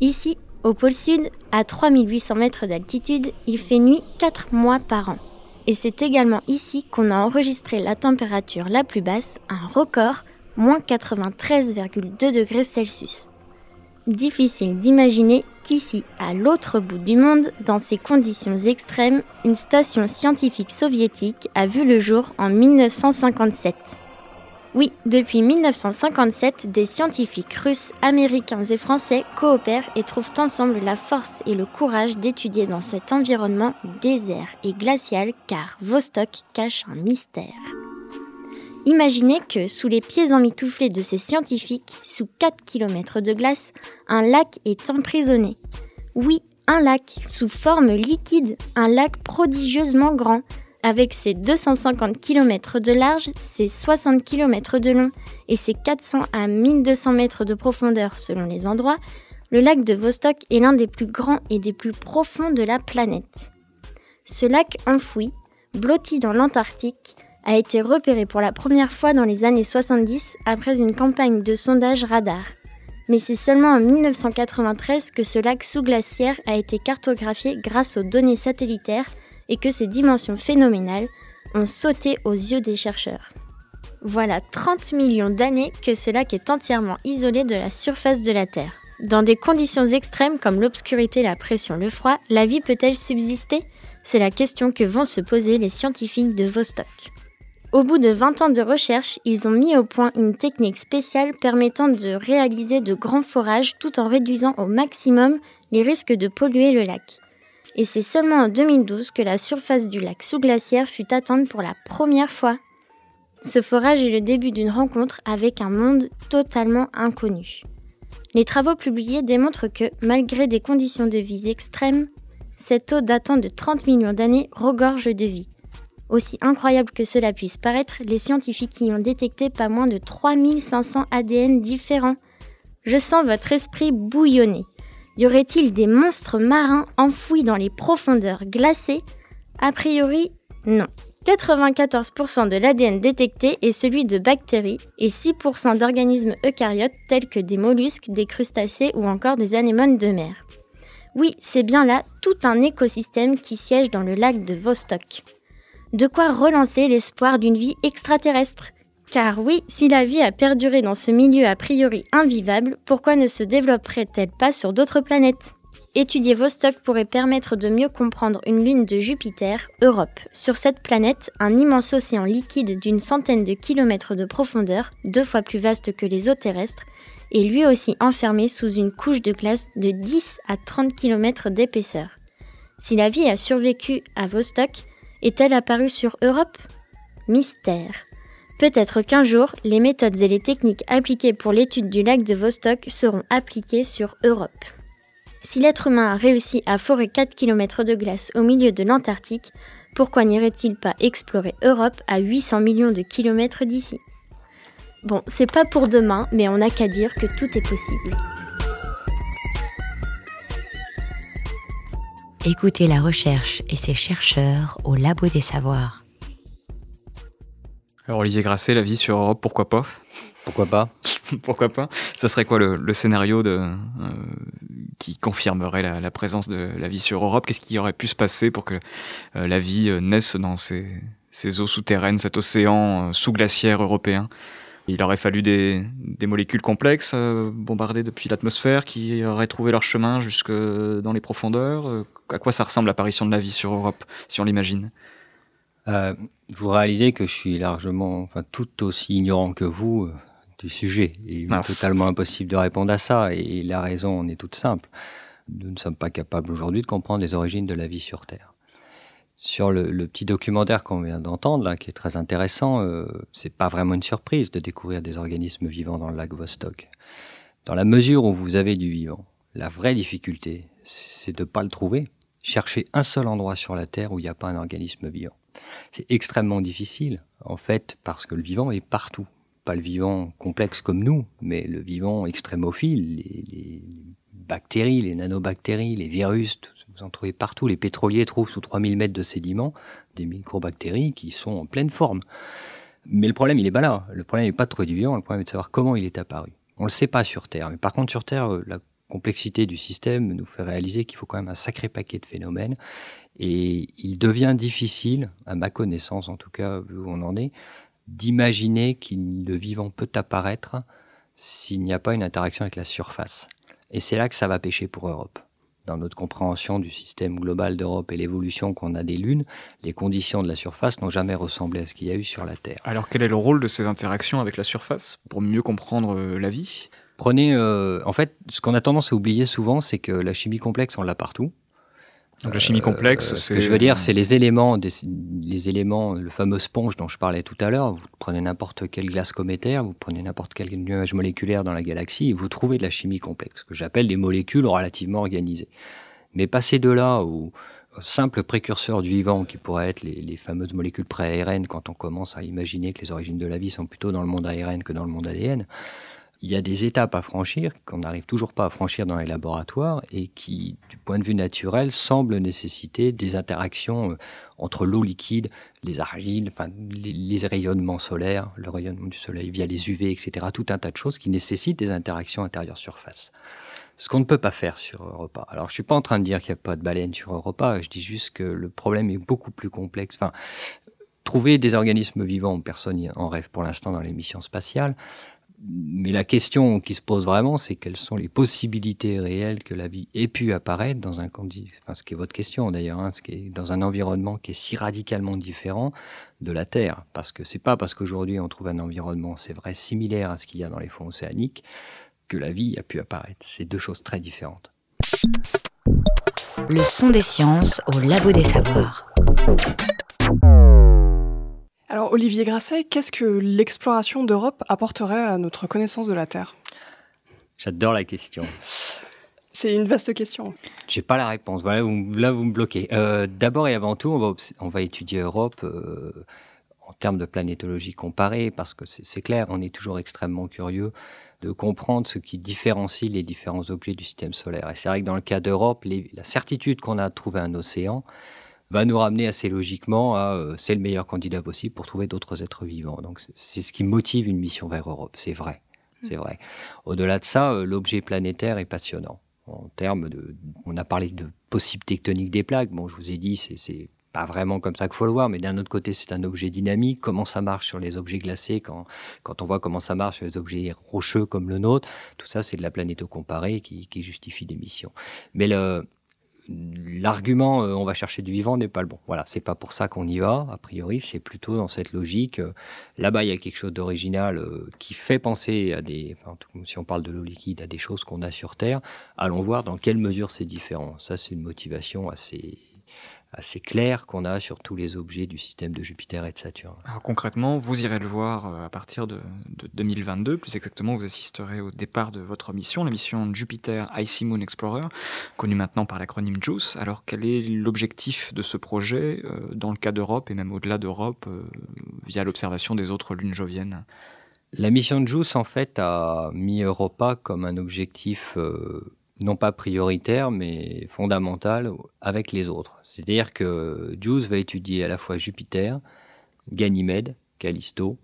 Ici, au pôle sud, à 3800 mètres d'altitude, il fait nuit 4 mois par an. Et c'est également ici qu'on a enregistré la température la plus basse, un record, moins 93,2 degrés Celsius. Difficile d'imaginer qu'ici, à l'autre bout du monde, dans ces conditions extrêmes, une station scientifique soviétique a vu le jour en 1957. Oui, depuis 1957, des scientifiques russes, américains et français coopèrent et trouvent ensemble la force et le courage d'étudier dans cet environnement désert et glacial car Vostok cache un mystère. Imaginez que, sous les pieds emmitouflés de ces scientifiques, sous 4 km de glace, un lac est emprisonné. Oui, un lac, sous forme liquide, un lac prodigieusement grand, avec ses 250 km de large, ses 60 km de long et ses 400 à 1200 mètres de profondeur selon les endroits, le lac de Vostok est l'un des plus grands et des plus profonds de la planète. Ce lac enfoui, blotti dans l'Antarctique, a été repéré pour la première fois dans les années 70 après une campagne de sondage radar. Mais c'est seulement en 1993 que ce lac sous-glaciaire a été cartographié grâce aux données satellitaires et que ces dimensions phénoménales ont sauté aux yeux des chercheurs. Voilà 30 millions d'années que ce lac est entièrement isolé de la surface de la Terre. Dans des conditions extrêmes comme l'obscurité, la pression, le froid, la vie peut-elle subsister? C'est la question que vont se poser les scientifiques de Vostok. Au bout de 20 ans de recherche, ils ont mis au point une technique spéciale permettant de réaliser de grands forages tout en réduisant au maximum les risques de polluer le lac et c'est seulement en 2012 que la surface du lac sous-glaciaire fut atteinte pour la première fois. Ce forage est le début d'une rencontre avec un monde totalement inconnu. Les travaux publiés démontrent que, malgré des conditions de vie extrêmes, cette eau datant de 30 millions d'années regorge de vie. Aussi incroyable que cela puisse paraître, les scientifiques y ont détecté pas moins de 3500 ADN différents. Je sens votre esprit bouillonner. Y aurait-il des monstres marins enfouis dans les profondeurs glacées? A priori, non. 94% de l'ADN détecté est celui de bactéries et 6% d'organismes eucaryotes tels que des mollusques, des crustacés ou encore des anémones de mer. Oui, c'est bien là tout un écosystème qui siège dans le lac de Vostok. De quoi relancer l'espoir d'une vie extraterrestre Car oui, si la vie a perduré dans ce milieu a priori invivable, pourquoi ne se développerait-elle pas sur d'autres planètes? Étudier Vostok pourrait permettre de mieux comprendre une lune de Jupiter, Europe. Sur cette planète, un immense océan liquide d'une centaine de kilomètres de profondeur, deux fois plus vaste que les eaux terrestres, est lui aussi enfermé sous une couche de glace de 10 à 30 km d'épaisseur. Si la vie a survécu à Vostok, est-elle apparue sur Europe? Mystère. Peut-être qu'un jour, les méthodes et les techniques appliquées pour l'étude du lac de Vostok seront appliquées sur Europe. Si l'être humain a réussi à forer 4 km de glace au milieu de l'Antarctique, pourquoi n'irait-il pas explorer Europe à 800 millions de kilomètres d'ici? Bon, c'est pas pour demain, mais on n'a qu'à dire que tout est possible. Écoutez la recherche et ses chercheurs au Labo des Savoirs. Alors Olivier Grasset, la vie sur Europe, pourquoi pas Pourquoi pas (laughs) Pourquoi pas Ça serait quoi le, scénario de, euh, qui confirmerait la, présence de la vie sur Europe? Qu'est-ce qui aurait pu se passer pour que euh, la vie euh, naisse dans ces, eaux souterraines, cet océan sous-glaciaire européen? Il aurait fallu des, molécules complexes bombardées depuis l'atmosphère qui auraient trouvé leur chemin jusque dans les profondeurs. à quoi ça ressemble l'apparition de la vie sur Europe, si on l'imagine? Vous réalisez que je suis largement, enfin tout aussi ignorant que vous du sujet. Il est totalement impossible de répondre à ça. Et la raison en est toute simple. Nous ne sommes pas capables aujourd'hui de comprendre les origines de la vie sur Terre. Sur le, petit documentaire qu'on vient d'entendre, là, qui est très intéressant, euh, c'est pas vraiment une surprise de découvrir des organismes vivants dans le lac Vostok. Dans la mesure où vous avez du vivant, la vraie difficulté, c'est de ne pas le trouver. Chercher un seul endroit sur la Terre où il n'y a pas un organisme vivant. C'est extrêmement difficile, en fait, parce que le vivant est partout pas le vivant complexe comme nous, mais le vivant extrémophile, les, bactéries, les nanobactéries, les virus, vous en trouvez partout. Les pétroliers trouvent sous 3000 mètres de sédiments des microbactéries qui sont en pleine forme. Mais le problème, il est pas là. Le problème n'est pas de trouver du vivant, le problème est de savoir comment il est apparu. On le sait pas sur Terre, mais par contre sur Terre, euh, la complexité du système nous fait réaliser qu'il faut quand même un sacré paquet de phénomènes. Et il devient difficile, à ma connaissance en tout cas, vu où on en est, d'imaginer que le vivant peut apparaître s'il n'y a pas une interaction avec la surface. Et c'est là que ça va pêcher pour Europe. Dans notre compréhension du système global d'Europe et l'évolution qu'on a des lunes, les conditions de la surface n'ont jamais ressemblé à ce qu'il y a eu sur la Terre. Alors quel est le rôle de ces interactions avec la surface pour mieux comprendre euh, la vie? Prenez, euh, en fait, ce qu'on a tendance à oublier souvent, c'est que la chimie complexe, on l'a partout. Donc la chimie complexe, c'est... Euh, ce que je veux dire, c'est les éléments, les éléments, le fameux sponge dont je parlais tout à l'heure. Vous prenez n'importe quelle glace cométaire, vous prenez n'importe quel nuage moléculaire dans la galaxie, et vous trouvez de la chimie complexe, ce que j'appelle des molécules relativement organisées. Mais passer de là au, simple précurseur du vivant, qui pourrait être les, les fameuses molécules pré-ARN, quand on commence à imaginer que les origines de la vie sont plutôt dans le monde ARN que dans le monde ADN, il y a des étapes à franchir qu'on n'arrive toujours pas à franchir dans les laboratoires et qui, du point de vue naturel, semblent nécessiter des interactions euh, entre l'eau liquide, les argiles, enfin, les, rayonnements solaires, le rayonnement du soleil via les UV, etc. Tout un tas de choses qui nécessitent des interactions intérieures-surface. Ce qu'on ne peut pas faire sur Europa. Alors, je suis pas en train de dire qu'il n'y a pas de baleines sur Europa. Je dis juste que le problème est beaucoup plus complexe. Enfin, trouver des organismes vivants, personne en rêve pour l'instant dans les missions spatiales mais la question qui se pose vraiment, c'est quelles sont les possibilités réelles que la vie ait pu apparaître dans un enfin, ce qui est votre question d'ailleurs, hein, ce qui est dans un environnement qui est si radicalement différent de la Terre, parce que c'est pas parce qu'aujourd'hui on trouve un environnement, c'est vrai, similaire à ce qu'il y a dans les fonds océaniques, que la vie a pu apparaître. C'est deux choses très différentes. Le son des sciences au labo des savoirs. Alors Olivier Grasset, qu'est-ce que l'exploration d'Europe apporterait à notre connaissance de la Terre? J'adore la question. (laughs) C'est une vaste question. J'ai pas la réponse. Voilà, là vous me bloquez. Euh, d'abord et avant tout, on va, étudier Europe euh, en termes de planétologie comparée, parce que c'est clair, on est toujours extrêmement curieux de comprendre ce qui différencie les différents objets du système solaire. Et c'est vrai que dans le cas d'Europe, la certitude qu'on a de trouver un océan, va nous ramener assez logiquement à euh, c'est le meilleur candidat possible pour trouver d'autres êtres vivants. Donc c'est ce qui motive une mission vers Europe, c'est vrai. Mm. C'est vrai. Au-delà de ça, euh, l'objet planétaire est passionnant. En termes de, on a parlé de possibles tectoniques des plaques. Bon, je vous ai dit, c'est pas vraiment comme ça qu'il faut le voir, mais d'un autre côté, c'est un objet dynamique. Comment ça marche sur les objets glacés quand, quand on voit comment ça marche sur les objets rocheux comme le nôtre, tout ça, c'est de la planéto-comparée qui, qui justifie des missions. Mais le, l'argument euh, on va chercher du vivant n'est pas le bon. Voilà, c'est pas pour ça qu'on y va, a priori, c'est plutôt dans cette logique. Euh, là-bas, il y a quelque chose d'original euh, qui fait penser à des, si on parle de l'eau liquide, à des choses qu'on a sur Terre. Allons voir dans quelle mesure c'est différent. Ça, c'est une motivation assez assez clair qu'on a sur tous les objets du système de Jupiter et de Saturne. Alors concrètement, vous irez le voir euh, à partir de, 2022, plus exactement, vous assisterez au départ de votre mission, la mission Jupiter Icy Moon Explorer, connue maintenant par l'acronyme JUICE. Alors quel est l'objectif de ce projet euh, dans le cas d'Europe et même au-delà d'Europe euh, via l'observation des autres lunes joviennes? La mission de JUICE, en fait, a mis Europa comme un objectif non pas prioritaire, mais fondamentale avec les autres. C'est-à-dire que JUICE va étudier à la fois Jupiter, Ganymède, Callisto,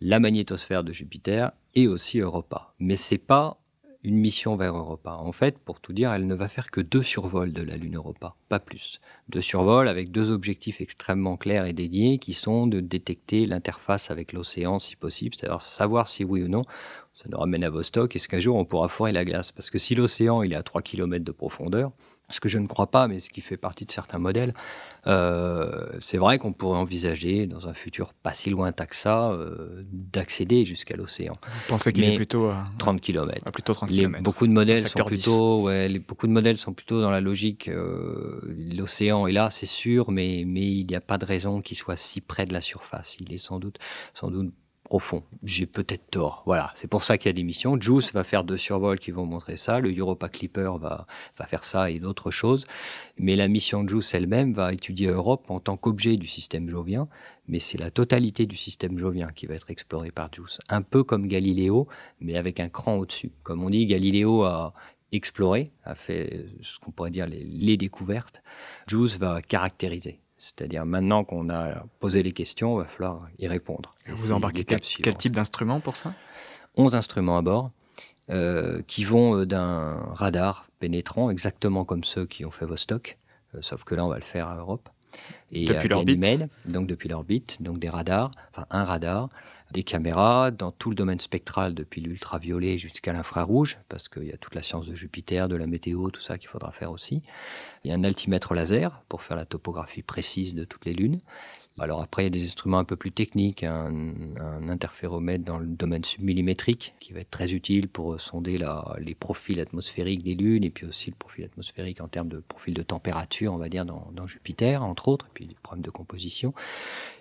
la magnétosphère de Jupiter et aussi Europa. Mais c'est pas une mission vers Europa. En fait, pour tout dire, elle ne va faire que deux survols de la Lune Europa, pas plus. Deux survols avec deux objectifs extrêmement clairs et dédiés qui sont de détecter l'interface avec l'océan si possible, c'est-à-dire savoir si oui ou non ça nous ramène à Vostok. Est-ce qu'un jour on pourra foirer la glace Parce que si l'océan il est à 3 km de profondeur, ce que je ne crois pas, mais ce qui fait partie de certains modèles, euh, c'est vrai qu'on pourrait envisager, dans un futur pas si lointain que ça, euh, d'accéder jusqu'à l'océan. Vous pensez qu'il est plutôt à 30 km. À plutôt 30 km. Beaucoup de modèles sont plutôt, ouais, beaucoup de modèles sont plutôt dans la logique. Euh, l'océan est là, c'est sûr, mais mais il n'y a pas de raison qu'il soit si près de la surface. Il est sans doute, sans doute profond. J'ai peut-être tort. Voilà, c'est pour ça qu'il y a des missions. Juice va faire deux survols qui vont montrer ça. Le Europa Clipper va, faire ça et d'autres choses. Mais la mission Juice elle-même va étudier Europe en tant qu'objet du système jovien. Mais c'est la totalité du système jovien qui va être explorée par Juice. Un peu comme Galiléo, mais avec un cran au-dessus. Comme on dit, Galiléo a exploré, a fait ce qu'on pourrait dire les, les découvertes. Juice va caractériser. C'est-à-dire maintenant qu'on a posé les questions, il va falloir y répondre. vous embarquez quel, quel, type d'instrument pour ça? 11 instruments à bord euh, qui vont euh, d'un radar pénétrant, exactement comme ceux qui ont fait Vostok, euh, sauf que là on va le faire à Europe. Et depuis l'orbite donc depuis l'orbite, donc des radars, enfin un radar, des caméras dans tout le domaine spectral, depuis l'ultraviolet jusqu'à l'infrarouge, parce qu'il y a toute la science de Jupiter, de la météo, tout ça qu'il faudra faire aussi. Il y a un altimètre laser pour faire la topographie précise de toutes les lunes. Alors après, il y a des instruments un peu plus techniques, un, interféromètre dans le domaine submillimétrique qui va être très utile pour sonder les profils atmosphériques des lunes et puis aussi le profil atmosphérique en termes de profil de température, on va dire, dans, Jupiter, entre autres, et puis des problèmes de composition.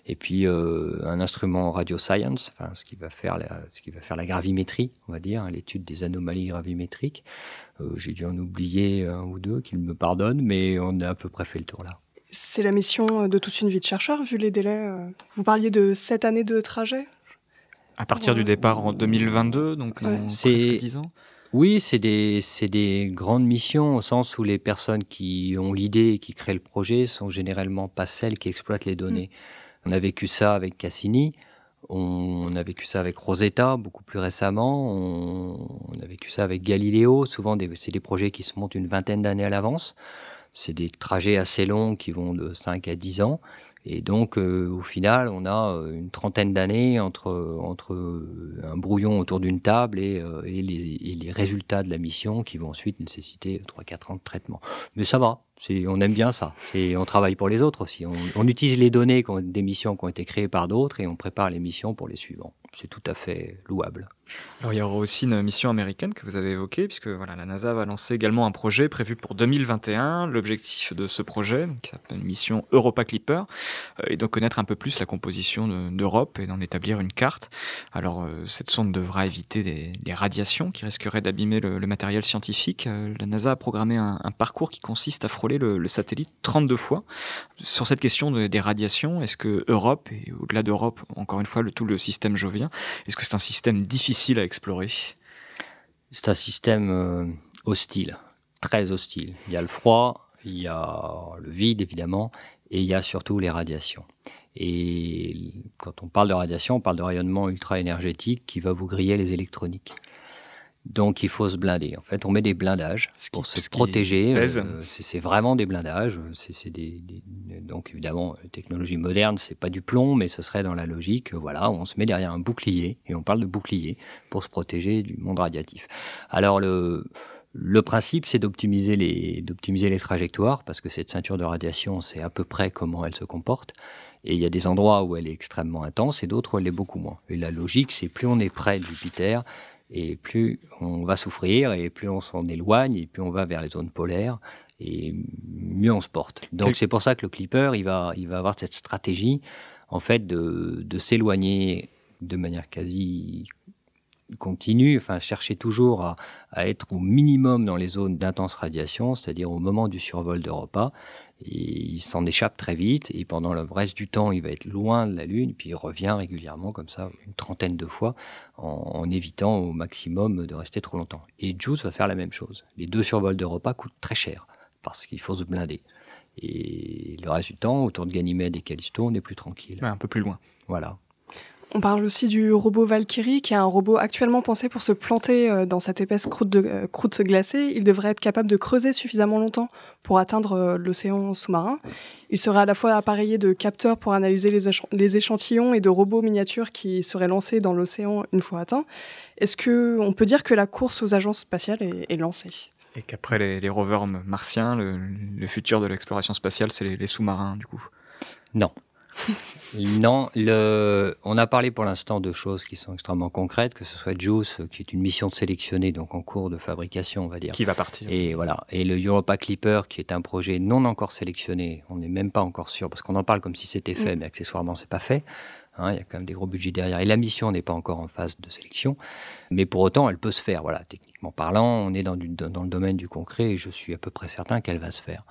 Et puis euh, un instrument radio science, ce, qui va faire la, ce qui va faire gravimétrie, on va dire, hein, l'étude des anomalies gravimétriques. Euh, j'ai dû en oublier un ou deux, qu'ils me pardonnent, mais on a à peu près fait le tour là. C'est la mission de toute une vie de chercheur, vu les délais. Euh. Vous parliez de sept années de trajet À partir du départ en 2022, donc c'est 10 ans oui, c'est des, des grandes missions au sens où les personnes qui ont l'idée et qui créent le projet sont généralement pas celles qui exploitent les données. Mm. On a vécu ça avec Cassini, on, a vécu ça avec Rosetta beaucoup plus récemment, on, a vécu ça avec Galileo. Souvent, c'est des projets qui se montent une vingtaine d'années à l'avance. C'est des trajets assez longs qui vont de 5 à 10 ans. Et donc, euh, au final, on a euh, une trentaine d'années entre, entre euh, un brouillon autour d'une table et, et, les, et, les, résultats de la mission qui vont ensuite nécessiter 3-4 ans de traitement. Mais ça va, on aime bien ça. On travaille pour les autres aussi. On, utilise les données des missions qui ont été créées par d'autres et on prépare les missions pour les suivants. C'est tout à fait louable. Alors, il y aura aussi une mission américaine que vous avez évoquée, puisque voilà, la NASA va lancer également un projet prévu pour 2021. L'objectif de ce projet, qui s'appelle mission Europa Clipper, euh, est de connaître un peu plus la composition d'Europe et d'en établir une carte. Alors, euh, cette sonde devra éviter les radiations qui risqueraient d'abîmer le, matériel scientifique. Euh, la NASA a programmé un, parcours qui consiste à frôler le, satellite 32 fois. Sur cette question des radiations, est-ce que Europe, et au-delà d'Europe, encore une fois, le, tout le système jovien, est-ce que c'est un système difficile à explorer? C'est un système euh, hostile, très hostile. Il y a le froid, il y a le vide évidemment, et il y a surtout les radiations. Et quand on parle de radiation, on parle de rayonnement ultra-énergétique qui va vous griller les électroniques. Donc il faut se blinder. En fait, on met des blindages pour se protéger. Euh, c'est vraiment des blindages. C'est des, donc évidemment, technologie moderne, c'est pas du plomb, mais ce serait dans la logique. Voilà, on se met derrière un bouclier et on parle de bouclier pour se protéger du monde radiatif. Alors le le principe, c'est d'optimiser les, d'optimiser les trajectoires, parce que cette ceinture de radiation, c'est à peu près comment elle se comporte. Et il y a des endroits où elle est extrêmement intense et d'autres où elle est beaucoup moins. Et la logique, c'est plus on est près de Jupiter, et plus on va souffrir, et plus on s'en éloigne, et plus on va vers les zones polaires, et mieux on se porte. Donc c'est pour ça que le clipper, il va, il va avoir cette stratégie, en fait, de, de s'éloigner de manière quasi continue, enfin chercher toujours à, à, être au minimum dans les zones d'intense radiation, c'est-à-dire au moment du survol de repas, il s'en échappe très vite et pendant le reste du temps, il va être loin de la Lune, puis il revient régulièrement comme ça, une trentaine de fois, en, évitant au maximum de rester trop longtemps. Et Juice va faire la même chose. Les deux survols de repas coûtent très cher parce qu'il faut se blinder. Et le reste du temps, autour de Ganymède et Callisto, on est plus tranquille. un peu plus loin. Voilà. On parle aussi du robot Valkyrie, qui est un robot actuellement pensé pour se planter euh, dans cette épaisse croûte, de, euh, croûte glacée. Il devrait être capable de creuser suffisamment longtemps pour atteindre euh, l'océan sous-marin. Il serait à la fois appareillé de capteurs pour analyser les, échantillons et de robots miniatures qui seraient lancés dans l'océan une fois atteints. Est-ce qu'on peut dire que la course aux agences spatiales est, lancée? Et qu'après les, rovers martiens, le, futur de l'exploration spatiale, c'est les sous-marins, du coup? Non (laughs) non, le, on a parlé pour l'instant de choses qui sont extrêmement concrètes, que ce soit Juice, qui est une mission de sélectionner, donc en cours de fabrication, on va dire. Qui va partir. Et voilà. Et le Europa Clipper, qui est un projet non encore sélectionné, on n'est même pas encore sûr, parce qu'on en parle comme si c'était fait, mm. mais accessoirement, c'est pas fait. Hein, il y a quand même des gros budgets derrière. Et la mission n'est pas encore en phase de sélection. Mais pour autant, elle peut se faire. Voilà, techniquement parlant, on est dans, du, dans le domaine du concret et je suis à peu près certain qu'elle va se faire.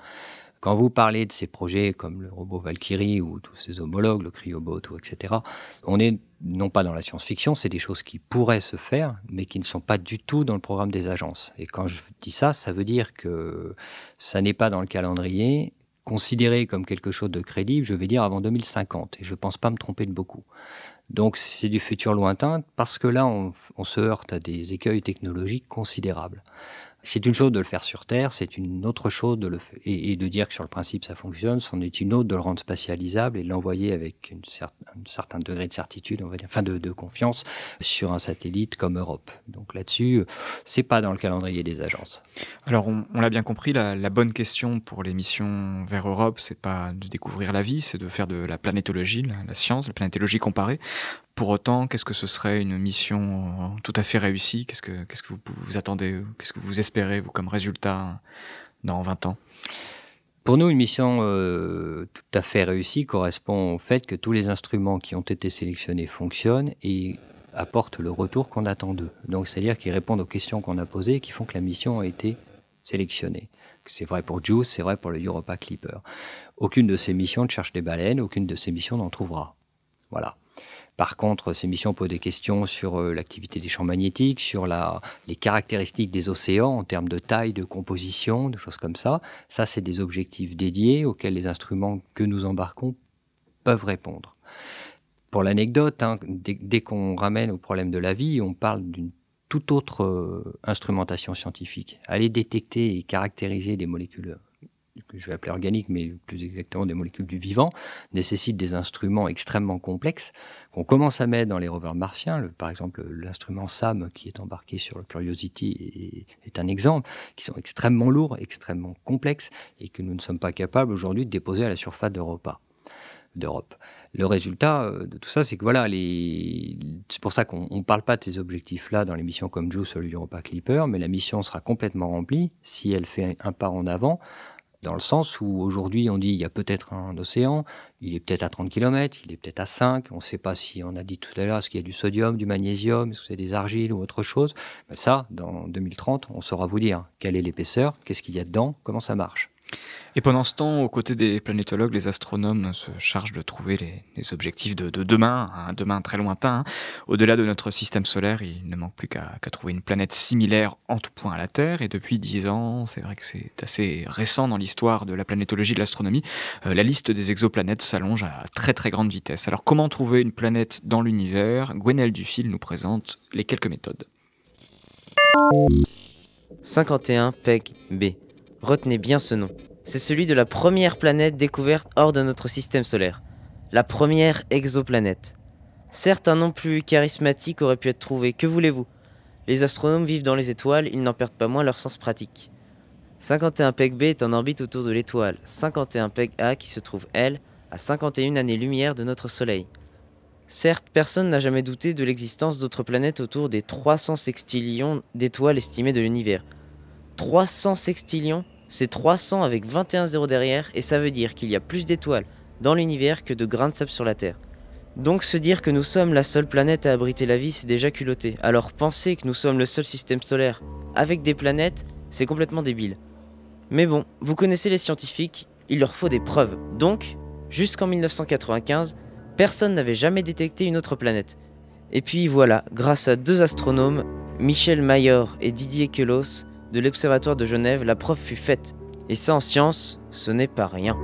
Quand vous parlez de ces projets comme le robot Valkyrie ou tous ces homologues, le Cryobot, etc., on est non pas dans la science-fiction, c'est des choses qui pourraient se faire, mais qui ne sont pas du tout dans le programme des agences. Et quand je dis ça, ça veut dire que ça n'est pas dans le calendrier, considéré comme quelque chose de crédible, je vais dire avant 2050, et je ne pense pas me tromper de beaucoup. Donc c'est du futur lointain, parce que là, on se heurte à des écueils technologiques considérables. C'est une chose de le faire sur Terre, c'est une autre chose de le faire, et, de dire que sur le principe ça fonctionne, c'en est une autre de le rendre spatialisable et de l'envoyer avec une un certain degré de certitude, on va dire, enfin de, de confiance sur un satellite comme Europe. Donc là-dessus, c'est pas dans le calendrier des agences. Alors on, l'a bien compris, la, bonne question pour les missions vers Europe, c'est pas de découvrir la vie, c'est de faire de la planétologie, la, science, la planétologie comparée. Pour autant, qu'est-ce que ce serait une mission tout à fait réussie? Qu'est-ce que, qu'est-ce que vous, vous attendez Qu'est-ce que vous espérez, vous, comme résultat dans 20 ans? Pour nous, une mission euh, tout à fait réussie correspond au fait que tous les instruments qui ont été sélectionnés fonctionnent et apportent le retour qu'on attend d'eux. Donc, c'est-à-dire qu'ils répondent aux questions qu'on a posées et qui font que la mission a été sélectionnée. C'est vrai pour JUICE, c'est vrai pour le Europa Clipper. Aucune de ces missions ne cherche des baleines, aucune de ces missions n'en trouvera. Voilà. Par contre, ces missions posent des questions sur euh, l'activité des champs magnétiques, sur les caractéristiques des océans en termes de taille, de composition, de choses comme ça. Ça, c'est des objectifs dédiés auxquels les instruments que nous embarquons peuvent répondre. Pour l'anecdote, hein, dès, qu'on ramène au problème de la vie, on parle d'une toute autre euh, instrumentation scientifique. Aller détecter et caractériser des molécules que je vais appeler organiques, mais plus exactement des molécules du vivant, nécessitent des instruments extrêmement complexes qu'on commence à mettre dans les rovers martiens. par exemple, l'instrument SAM qui est embarqué sur Curiosity est, un exemple, qui sont extrêmement lourds, extrêmement complexes, et que nous ne sommes pas capables aujourd'hui de déposer à la surface d'Europe. d'Europe. Le résultat euh, de tout ça, c'est que voilà, c'est pour ça qu'on ne parle pas de ces objectifs-là dans les missions comme JUICE ou l'Europa Clipper, mais la mission sera complètement remplie si elle fait un pas en avant dans le sens où aujourd'hui on dit il y a peut-être un océan, il est peut-être à 30 km, il est peut-être à 5, on ne sait pas si on a dit tout à l'heure, est-ce qu'il y a du sodium, du magnésium, est-ce que c'est des argiles ou autre chose. Mais ça, dans 2030, on saura vous dire quelle est l'épaisseur, qu'est-ce qu'il y a dedans, comment ça marche. Et pendant ce temps, aux côtés des planétologues, les astronomes se chargent de trouver les, objectifs de, demain, un demain très lointain. Au-delà de notre système solaire, il ne manque plus qu'à trouver une planète similaire en tout point à la Terre. Et depuis dix ans, c'est vrai que c'est assez récent dans l'histoire de la planétologie et de l'astronomie, euh, la liste des exoplanètes s'allonge à très très grande vitesse. Alors comment trouver une planète dans l'univers? Gwenelle Dufil nous présente les quelques méthodes. 51 PEG B. Retenez bien ce nom. C'est celui de la première planète découverte hors de notre système solaire. La première exoplanète. Certes, un nom plus charismatique aurait pu être trouvé. Que voulez-vous? Les astronomes vivent dans les étoiles, ils n'en perdent pas moins leur sens pratique. 51 PEG B est en orbite autour de l'étoile 51 PEG A qui se trouve, elle, à 51 années-lumière de notre Soleil. Certes, personne n'a jamais douté de l'existence d'autres planètes autour des 300 sextillions d'étoiles estimées de l'univers. 300 sextillions, c'est 300 avec 21 zéros derrière, et ça veut dire qu'il y a plus d'étoiles dans l'univers que de grains de sable sur la Terre. Donc se dire que nous sommes la seule planète à abriter la vie, c'est déjà culotté. Alors penser que nous sommes le seul système solaire avec des planètes, c'est complètement débile. Mais bon, vous connaissez les scientifiques, il leur faut des preuves. Donc, jusqu'en 1995, personne n'avait jamais détecté une autre planète. Et puis voilà, grâce à deux astronomes, Michel Mayor et Didier Queloz, de l'Observatoire de Genève, la preuve fut faite. Et ça en science, ce n'est pas rien.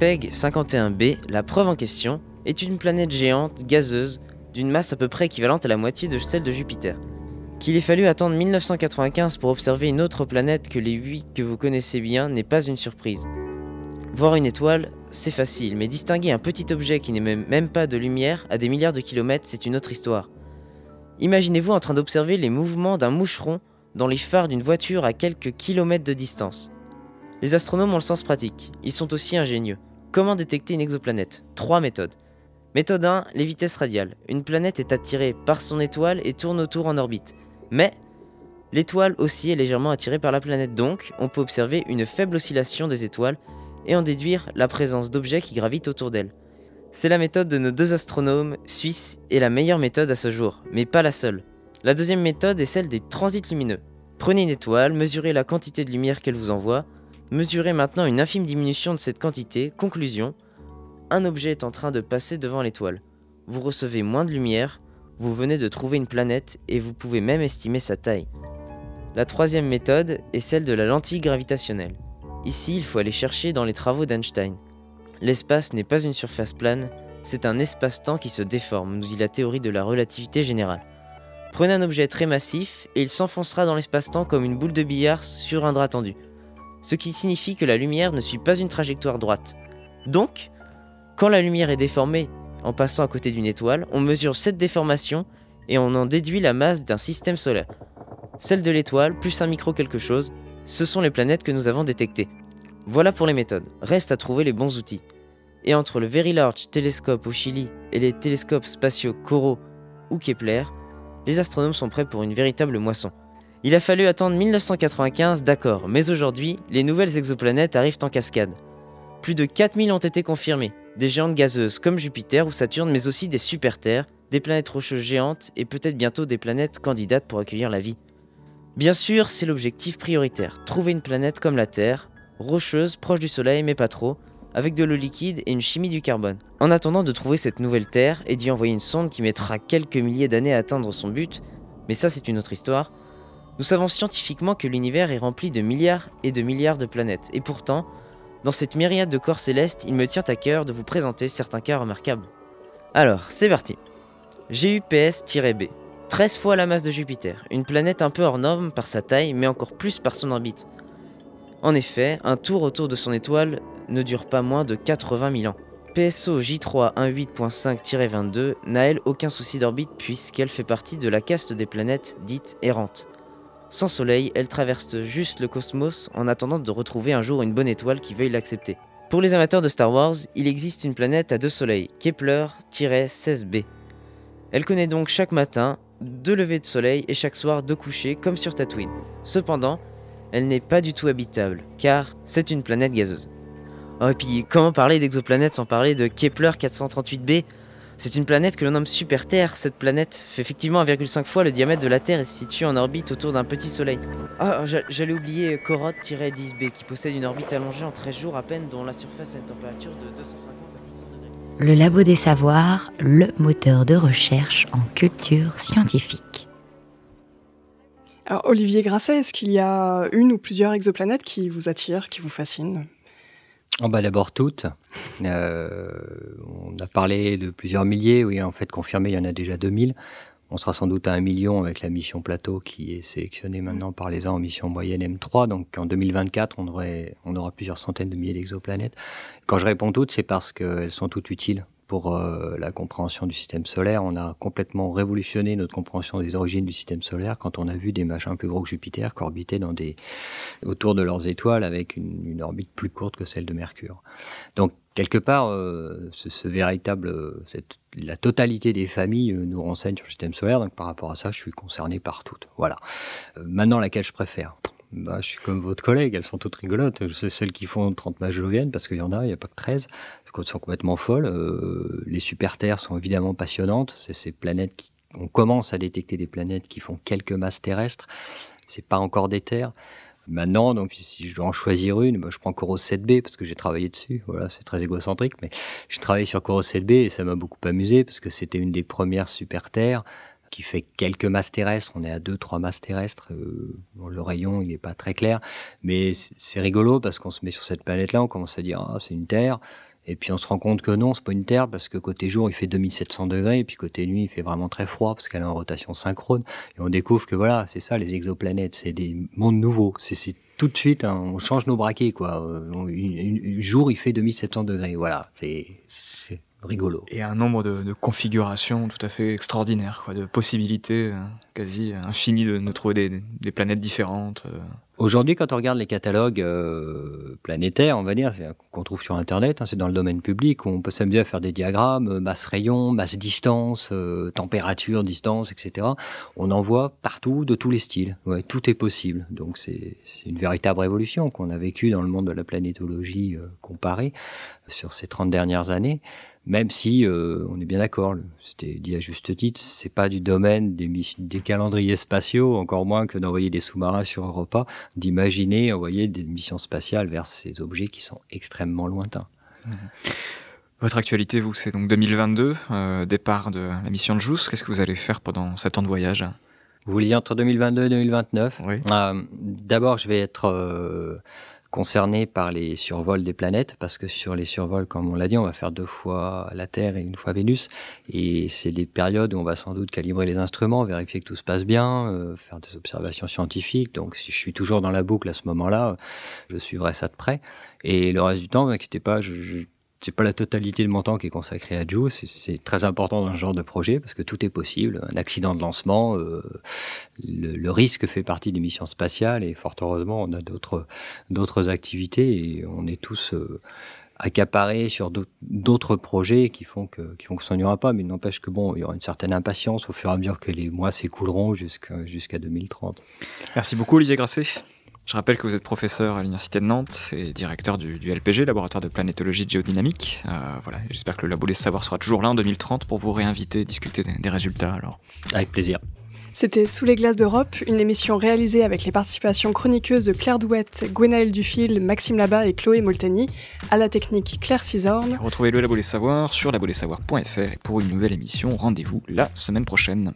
PEG 51b, la preuve en question, est une planète géante, gazeuse, d'une masse à peu près équivalente à la moitié de celle de Jupiter. Qu'il ait fallu attendre 1995 pour observer une autre planète que les 8 que vous connaissez bien n'est pas une surprise. Voir une étoile, c'est facile, mais distinguer un petit objet qui n'émet même pas de lumière à des milliards de kilomètres, c'est une autre histoire. Imaginez-vous en train d'observer les mouvements d'un moucheron dans les phares d'une voiture à quelques kilomètres de distance. Les astronomes ont le sens pratique, ils sont aussi ingénieux. Comment détecter une exoplanète? Trois méthodes. Méthode 1, les vitesses radiales. Une planète est attirée par son étoile et tourne autour en orbite. Mais l'étoile aussi est légèrement attirée par la planète, donc on peut observer une faible oscillation des étoiles et en déduire la présence d'objets qui gravitent autour d'elle. C'est la méthode de nos deux astronomes suisses et la meilleure méthode à ce jour, mais pas la seule. La deuxième méthode est celle des transits lumineux. Prenez une étoile, mesurez la quantité de lumière qu'elle vous envoie, mesurez maintenant une infime diminution de cette quantité, conclusion, un objet est en train de passer devant l'étoile. Vous recevez moins de lumière, vous venez de trouver une planète et vous pouvez même estimer sa taille. La troisième méthode est celle de la lentille gravitationnelle. Ici, il faut aller chercher dans les travaux d'Einstein. L'espace n'est pas une surface plane, c'est un espace-temps qui se déforme, nous dit la théorie de la relativité générale. Prenez un objet très massif et il s'enfoncera dans l'espace-temps comme une boule de billard sur un drap tendu. Ce qui signifie que la lumière ne suit pas une trajectoire droite. Donc, quand la lumière est déformée en passant à côté d'une étoile, on mesure cette déformation et on en déduit la masse d'un système solaire. Celle de l'étoile, plus un micro quelque chose, ce sont les planètes que nous avons détectées. Voilà pour les méthodes, reste à trouver les bons outils. Et entre le Very Large Telescope au Chili et les télescopes spatiaux Corot ou Kepler, les astronomes sont prêts pour une véritable moisson. Il a fallu attendre 1995, d'accord, mais aujourd'hui, les nouvelles exoplanètes arrivent en cascade. Plus de 4000 ont été confirmées, des géantes gazeuses comme Jupiter ou Saturne, mais aussi des super-terres, des planètes rocheuses géantes et peut-être bientôt des planètes candidates pour accueillir la vie. Bien sûr, c'est l'objectif prioritaire, trouver une planète comme la Terre, rocheuse, proche du Soleil mais pas trop, avec de l'eau liquide et une chimie du carbone. En attendant de trouver cette nouvelle Terre et d'y envoyer une sonde qui mettra quelques milliers d'années à atteindre son but, mais ça c'est une autre histoire, nous savons scientifiquement que l'univers est rempli de milliards et de milliards de planètes, et pourtant, dans cette myriade de corps célestes, il me tient à cœur de vous présenter certains cas remarquables. Alors, c'est parti. GUPS-B. 13 fois la masse de Jupiter, une planète un peu hors norme par sa taille, mais encore plus par son orbite. En effet, un tour autour de son étoile ne dure pas moins de 80 000 ans. PSO J3 18.5-22 n'a elle aucun souci d'orbite puisqu'elle fait partie de la caste des planètes dites errantes. Sans soleil, elle traverse juste le cosmos en attendant de retrouver un jour une bonne étoile qui veuille l'accepter. Pour les amateurs de Star Wars, il existe une planète à deux soleils, Kepler-16b. Elle connaît donc chaque matin deux levées de soleil et chaque soir deux couchers comme sur Tatooine. Cependant, elle n'est pas du tout habitable, car c'est une planète gazeuse. Oh, et puis comment parler d'exoplanète sans parler de Kepler 438b c'est une planète que l'on nomme Super Terre. Cette planète fait effectivement 1,5 fois le diamètre de la Terre et se situe en orbite autour d'un petit soleil. Ah, j'allais oublier Corot-10b qui possède une orbite allongée en 13 jours à peine dont la surface a une température de 250 à 600 degrés. Le Labo des Savoirs, le moteur de recherche en culture scientifique. Alors, Olivier Grasset, est-ce qu'il y a une ou plusieurs exoplanètes qui vous attirent, qui vous fascinent? Oh bah D'abord toutes. Euh, on a parlé de plusieurs milliers, oui, en fait, confirmé, il y en a déjà 2000. On sera sans doute à un million avec la mission plateau qui est sélectionnée maintenant par les ans en mission moyenne M3. Donc en 2024, on, on aura plusieurs centaines de milliers d'exoplanètes. Quand je réponds toutes, c'est parce qu'elles sont toutes utiles pour euh, la compréhension du système solaire. On a complètement révolutionné notre compréhension des origines du système solaire quand on a vu des machins plus gros que Jupiter des, autour de leurs étoiles avec une, orbite plus courte que celle de Mercure. Donc quelque part, euh, ce, véritable, la totalité des familles euh, nous renseigne sur le système solaire. Donc par rapport à ça, je suis concerné par toutes. Voilà. Maintenant, laquelle je préfère? Bah, je suis comme votre collègue, elles sont toutes rigolotes. C'est celles qui font 30 matchs joviennes, parce qu'il y en a, il n'y a pas que 13. Elles sont complètement folles. Euh, les super-terres sont évidemment passionnantes. C'est ces planètes qui, on commence à détecter des planètes qui font quelques masses terrestres. C'est pas encore des terres. Maintenant, donc si je dois en choisir une, bah, je prends Coros 7b parce que j'ai travaillé dessus. Voilà, c'est très égocentrique, mais j'ai travaillé sur Coros 7b et ça m'a beaucoup amusé parce que c'était une des premières super terres qui fait quelques masses terrestres. On est à 2-3 masses terrestres. Euh, le rayon, il n'est pas très clair. Mais c'est rigolo parce qu'on se met sur cette planète-là, on commence à dire ah, c'est une Terre. Et puis on se rend compte que non, c'est pas une Terre parce que côté jour il fait 2700 degrés et puis côté nuit il fait vraiment très froid parce qu'elle est en rotation synchrone. Et on découvre que voilà, c'est ça les exoplanètes, c'est des mondes nouveaux. C'est tout de suite, hein, on change nos braquets quoi. Un jour il fait 2700 degrés, voilà. C'est rigolo. Et un nombre de, de, configurations tout à fait extraordinaires, quoi, de possibilités euh, quasi infinies de, de trouver des, des, planètes différentes. Euh. Aujourd'hui, quand on regarde les catalogues euh, planétaires, on va dire, qu'on trouve sur Internet, hein, c'est dans le domaine public, où on peut s'amuser à faire des diagrammes, euh, masse rayon, masse distance, euh, température, distance, etc. On en voit partout, de tous les styles. Ouais, tout est possible. Donc c'est une véritable révolution qu'on a vécue dans le monde de la planétologie euh, comparée sur ces 30 dernières années même si euh, on est bien d'accord, c'était dit à juste titre, c'est pas du domaine des, des, calendriers spatiaux, encore moins que d'envoyer des sous-marins sur Europa, d'imaginer envoyer des missions spatiales vers ces objets qui sont extrêmement lointains. Mmh. Votre actualité, vous, c'est donc 2022, euh, départ de la mission de JUICE. Qu'est-ce que vous allez faire pendant sept ans de voyage? Vous voulez entre 2022 et 2029 oui. euh, D'abord, je vais être concernés par les survols des planètes, parce que sur les survols, comme on l'a dit, on va faire deux fois la Terre et une fois Vénus, et c'est des périodes où on va sans doute calibrer les instruments, vérifier que tout se passe bien, euh, faire des observations scientifiques. Donc si je suis toujours dans la boucle à ce moment-là, je suivrai ça de près. Et le reste du temps, vous inquiétez pas, je, je c'est pas la totalité de mon temps qui est consacré à Juice. C'est très important dans ce genre de projet parce que tout est possible. Un accident de lancement, euh, le, risque fait partie des missions spatiales et fort heureusement, on a d'autres activités et on est tous euh, accaparés sur d'autres projets qui font que qui font que ça n'y aura pas. Mais il n'empêche que bon, il y aura une certaine impatience au fur et à mesure que les mois s'écouleront jusqu'à 2030. Merci beaucoup, Olivier Grasset. Je rappelle que vous êtes professeur à l'Université de Nantes et directeur du, du, LPG, laboratoire de planétologie de géodynamique. Euh, voilà, j'espère que le Labo des Savoirs sera toujours là en 2030 pour vous réinviter et discuter des, des résultats. Alors. Avec plaisir. C'était Sous les glaces d'Europe, une émission réalisée avec les participations chroniqueuses de Claire Douette, Gwenaël Dufil, Maxime Labat et Chloé Molteni, à la technique Claire Cisorne. Retrouvez le Labo des Savoirs sur labodessavoirs.fr et pour une nouvelle émission, rendez-vous la semaine prochaine.